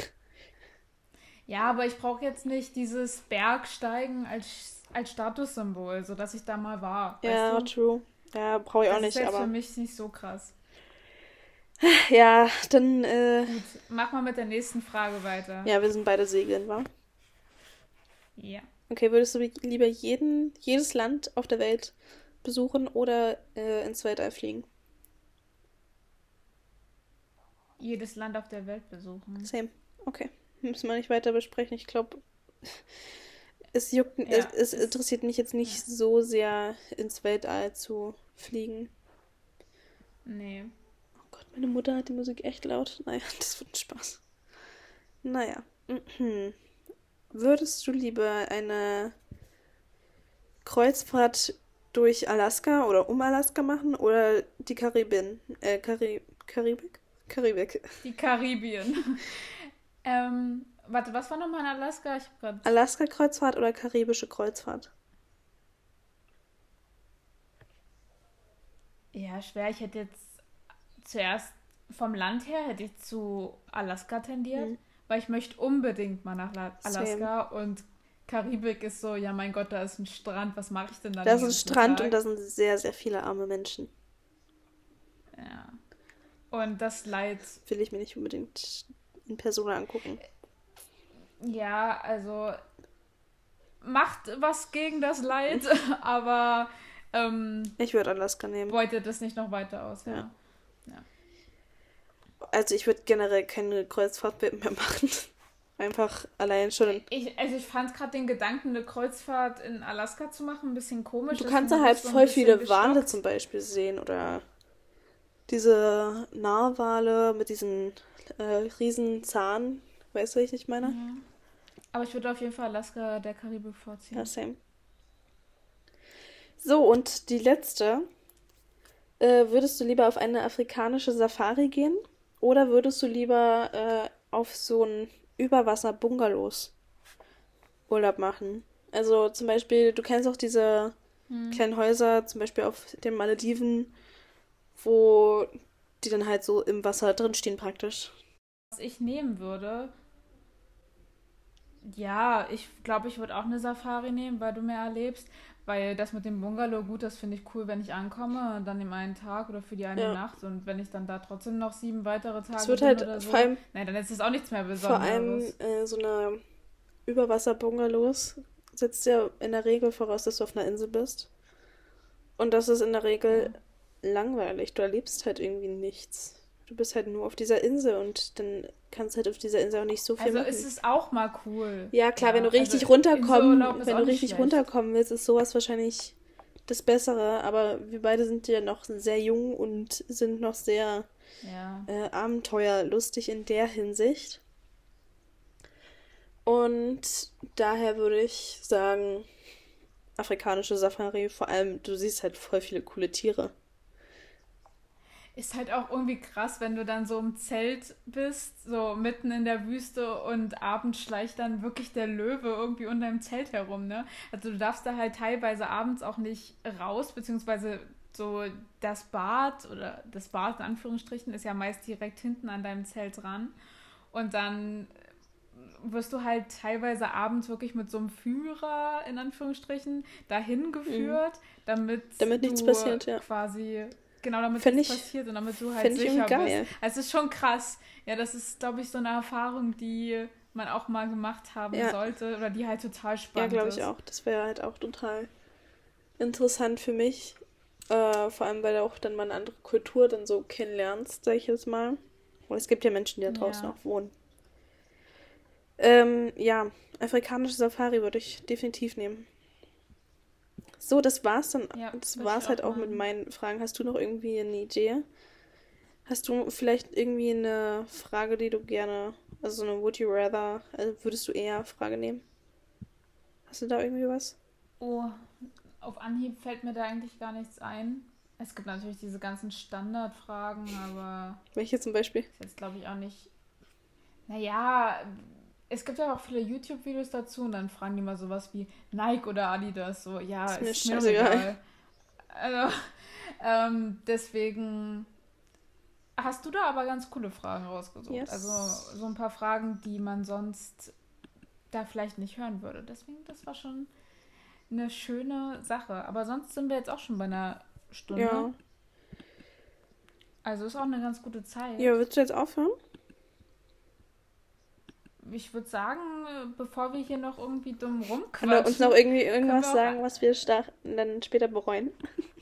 Ja, aber ich brauche jetzt nicht dieses Bergsteigen als, als Statussymbol, sodass ich da mal war. Ja, true. Ja, brauche ich auch das nicht, ist jetzt aber für mich nicht so krass. Ja, dann äh, Gut, mach mal mit der nächsten Frage weiter. ja, wir sind beide segeln, wa? Ja. Okay, würdest du lieber jeden jedes Land auf der Welt besuchen oder äh, ins Weltall fliegen? Jedes Land auf der Welt besuchen. Same. Okay, müssen wir nicht weiter besprechen. Ich glaube, *laughs* es juckt, Ja, es, es es- interessiert mich jetzt nicht so sehr ins Weltall zu fliegen. Nee. Meine Mutter hat die Musik echt laut. Naja, *laughs* das wird ein Spaß. Naja. *clears throat* Würdest du lieber eine Kreuzfahrt durch Alaska oder um Alaska machen oder die Karibik? Äh, Kari Karibik? Karibik. Die Karibien. *laughs* ähm, warte, was war nochmal in Alaska? Ich hab grad. Alaska-Kreuzfahrt oder karibische Kreuzfahrt? Ja, schwer. Ich hätte jetzt zuerst vom Land her hätte ich zu Alaska tendiert, mhm. weil ich möchte unbedingt mal nach Alaska Same. und Karibik ist so, ja mein Gott, da ist ein Strand, was mache ich denn da? Da ist ein Strand Tag? und da sind sehr, sehr viele arme Menschen. Ja. Und das Leid. Will ich mir nicht unbedingt in Person angucken. Ja, also macht was gegen das Leid, *laughs* aber ähm, ich würde Alaska nehmen. Wollte das nicht noch weiter aus, ja. ja. Also ich würde generell keine Kreuzfahrt mehr machen. *laughs* Einfach allein schon. Ich, also ich fand gerade den Gedanken, eine Kreuzfahrt in Alaska zu machen, ein bisschen komisch. Du kannst da halt so voll viele Wale zum Beispiel sehen oder diese Narwale mit diesen äh, riesen Zahn. Weißt du, was ich meine? Mhm. Aber ich würde auf jeden Fall Alaska der Karibik vorziehen. Ja, same. So, und die letzte. Äh, würdest du lieber auf eine afrikanische Safari gehen oder würdest du lieber äh, auf so ein Überwasser-Bungalows Urlaub machen? Also zum Beispiel, du kennst auch diese hm. kleinen Häuser, zum Beispiel auf den Malediven, wo die dann halt so im Wasser drinstehen praktisch. Was ich nehmen würde, ja, ich glaube, ich würde auch eine Safari nehmen, weil du mehr erlebst. Weil das mit dem Bungalow, gut, das finde ich cool, wenn ich ankomme dann im einen Tag oder für die eine ja. Nacht. Und wenn ich dann da trotzdem noch sieben weitere Tage es wird halt oder so, vor allem, nein, dann ist es auch nichts mehr Besonderes. Vor allem äh, so eine Überwasser-Bungalows setzt ja in der Regel voraus, dass du auf einer Insel bist. Und das ist in der Regel ja. langweilig. Du erlebst halt irgendwie nichts du bist halt nur auf dieser Insel und dann kannst du halt auf dieser Insel auch nicht so viel also machen. Also ist es auch mal cool. Ja, klar, ja, wenn du richtig also runterkommen, wenn du richtig schlecht. runterkommen willst, ist sowas wahrscheinlich das Bessere. Aber wir beide sind ja noch sehr jung und sind noch sehr ja. äh, abenteuerlustig in der Hinsicht. Und daher würde ich sagen, afrikanische Safari, vor allem, du siehst halt voll viele coole Tiere ist halt auch irgendwie krass, wenn du dann so im Zelt bist, so mitten in der Wüste und abends schleicht dann wirklich der Löwe irgendwie unter dem Zelt herum, ne? Also du darfst da halt teilweise abends auch nicht raus, beziehungsweise so das Bad oder das Bad in Anführungsstrichen ist ja meist direkt hinten an deinem Zelt dran. Und dann wirst du halt teilweise abends wirklich mit so einem Führer in Anführungsstrichen dahin geführt, mhm. damit, damit nichts passiert, ja. quasi Genau, damit find nichts passiert und damit du halt sicher geil. bist. Also es ist schon krass. Ja, das ist, glaube ich, so eine Erfahrung, die man auch mal gemacht haben ja. sollte oder die halt total spannend ist. Ja, glaube ich auch. Das wäre halt auch total interessant für mich. Äh, vor allem, weil du auch dann mal eine andere Kultur dann so kennenlernst, sag ich jetzt mal. Und es gibt ja Menschen, die da draußen ja. auch wohnen. Ähm, ja, afrikanische Safari würde ich definitiv nehmen. So, das war's dann. Ja, das war's halt auch, mit meinen Fragen. Hast du noch irgendwie eine Idee? Hast du vielleicht irgendwie eine Frage, die du gerne, also eine Would you rather, also würdest du eher Frage nehmen? Hast du da irgendwie was? Oh, auf Anhieb fällt mir da eigentlich gar nichts ein. Es gibt natürlich diese ganzen Standardfragen, aber. Welche zum Beispiel? Ist jetzt, glaube ich, auch nicht. Naja, es gibt ja auch viele YouTube-Videos dazu und dann fragen die mal sowas wie Nike oder Adidas. So, ja, ist ist mir egal. Also, *laughs* ähm, deswegen hast du da aber ganz coole Fragen rausgesucht. Yes. Also so ein paar Fragen, die man sonst da vielleicht nicht hören würde. Deswegen, das war schon eine schöne Sache. Aber sonst sind wir jetzt auch schon bei einer Stunde. Ja. Also ist auch eine ganz gute Zeit. Ja, willst du jetzt aufhören? Ich würde sagen, bevor wir hier noch irgendwie dumm rumquatschen. Kann er uns noch irgendwie irgendwas sagen, was wir dann später bereuen? *laughs*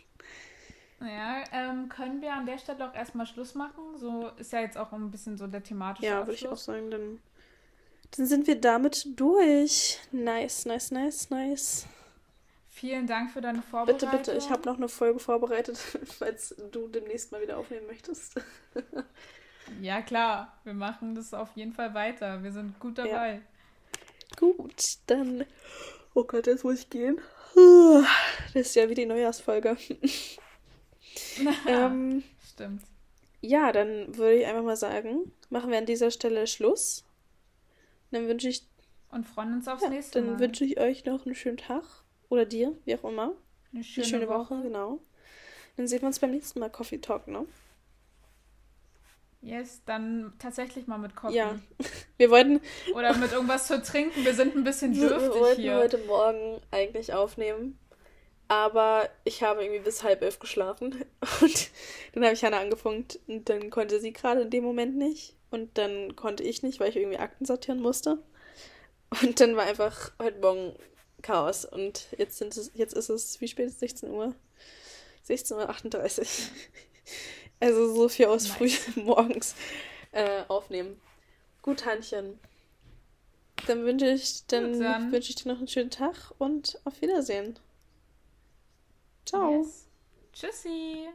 Ja, ähm, können wir an der Stelle auch erstmal Schluss machen? So ist ja jetzt auch ein bisschen so der thematische Ja, würde ich auch sagen, dann, dann sind wir damit durch. Nice, nice, nice, nice. Vielen Dank für deine Vorbereitung. Bitte, bitte, ich habe noch eine Folge vorbereitet, *laughs* falls du demnächst mal wieder aufnehmen möchtest. *laughs* Ja, klar. Wir machen das auf jeden Fall weiter. Wir sind gut dabei. Ja. Gut, dann. Oh Gott, jetzt muss ich gehen. Das ist ja wie die Neujahrsfolge. *laughs* ähm, Stimmt. Ja, dann würde ich einfach mal sagen, machen wir an dieser Stelle Schluss. Dann wünsche ich. Und freuen uns aufs ja, nächste Mal. Dann wünsche ich euch noch einen schönen Tag. Oder dir, wie auch immer. Eine schöne, eine schöne Woche. Woche. Genau. Dann sehen wir uns beim nächsten Mal Coffee Talk, ne? Yes, dann tatsächlich mal mit Kochen. Ja, *laughs* wir wollten. Oder mit irgendwas zu trinken. Wir sind ein bisschen *laughs* dürftig wir wollten hier. heute Morgen eigentlich aufnehmen. Aber ich habe irgendwie bis halb elf geschlafen. *laughs* Und dann habe ich Hannah angefunkt. Und dann konnte sie gerade in dem Moment nicht. Und dann konnte ich nicht, weil ich irgendwie Akten sortieren musste. Und dann war einfach heute Morgen Chaos. Und jetzt, sind es, jetzt ist es, wie spät ist es? 16 Uhr? 16.38 Uhr. Also so viel aus nice. früh *laughs* morgens äh, aufnehmen. Gut, Hannchen. Dann wünsche ich, dann, dann. wünsche ich dir noch einen schönen Tag und auf Wiedersehen. Ciao. Yes. Tschüssi.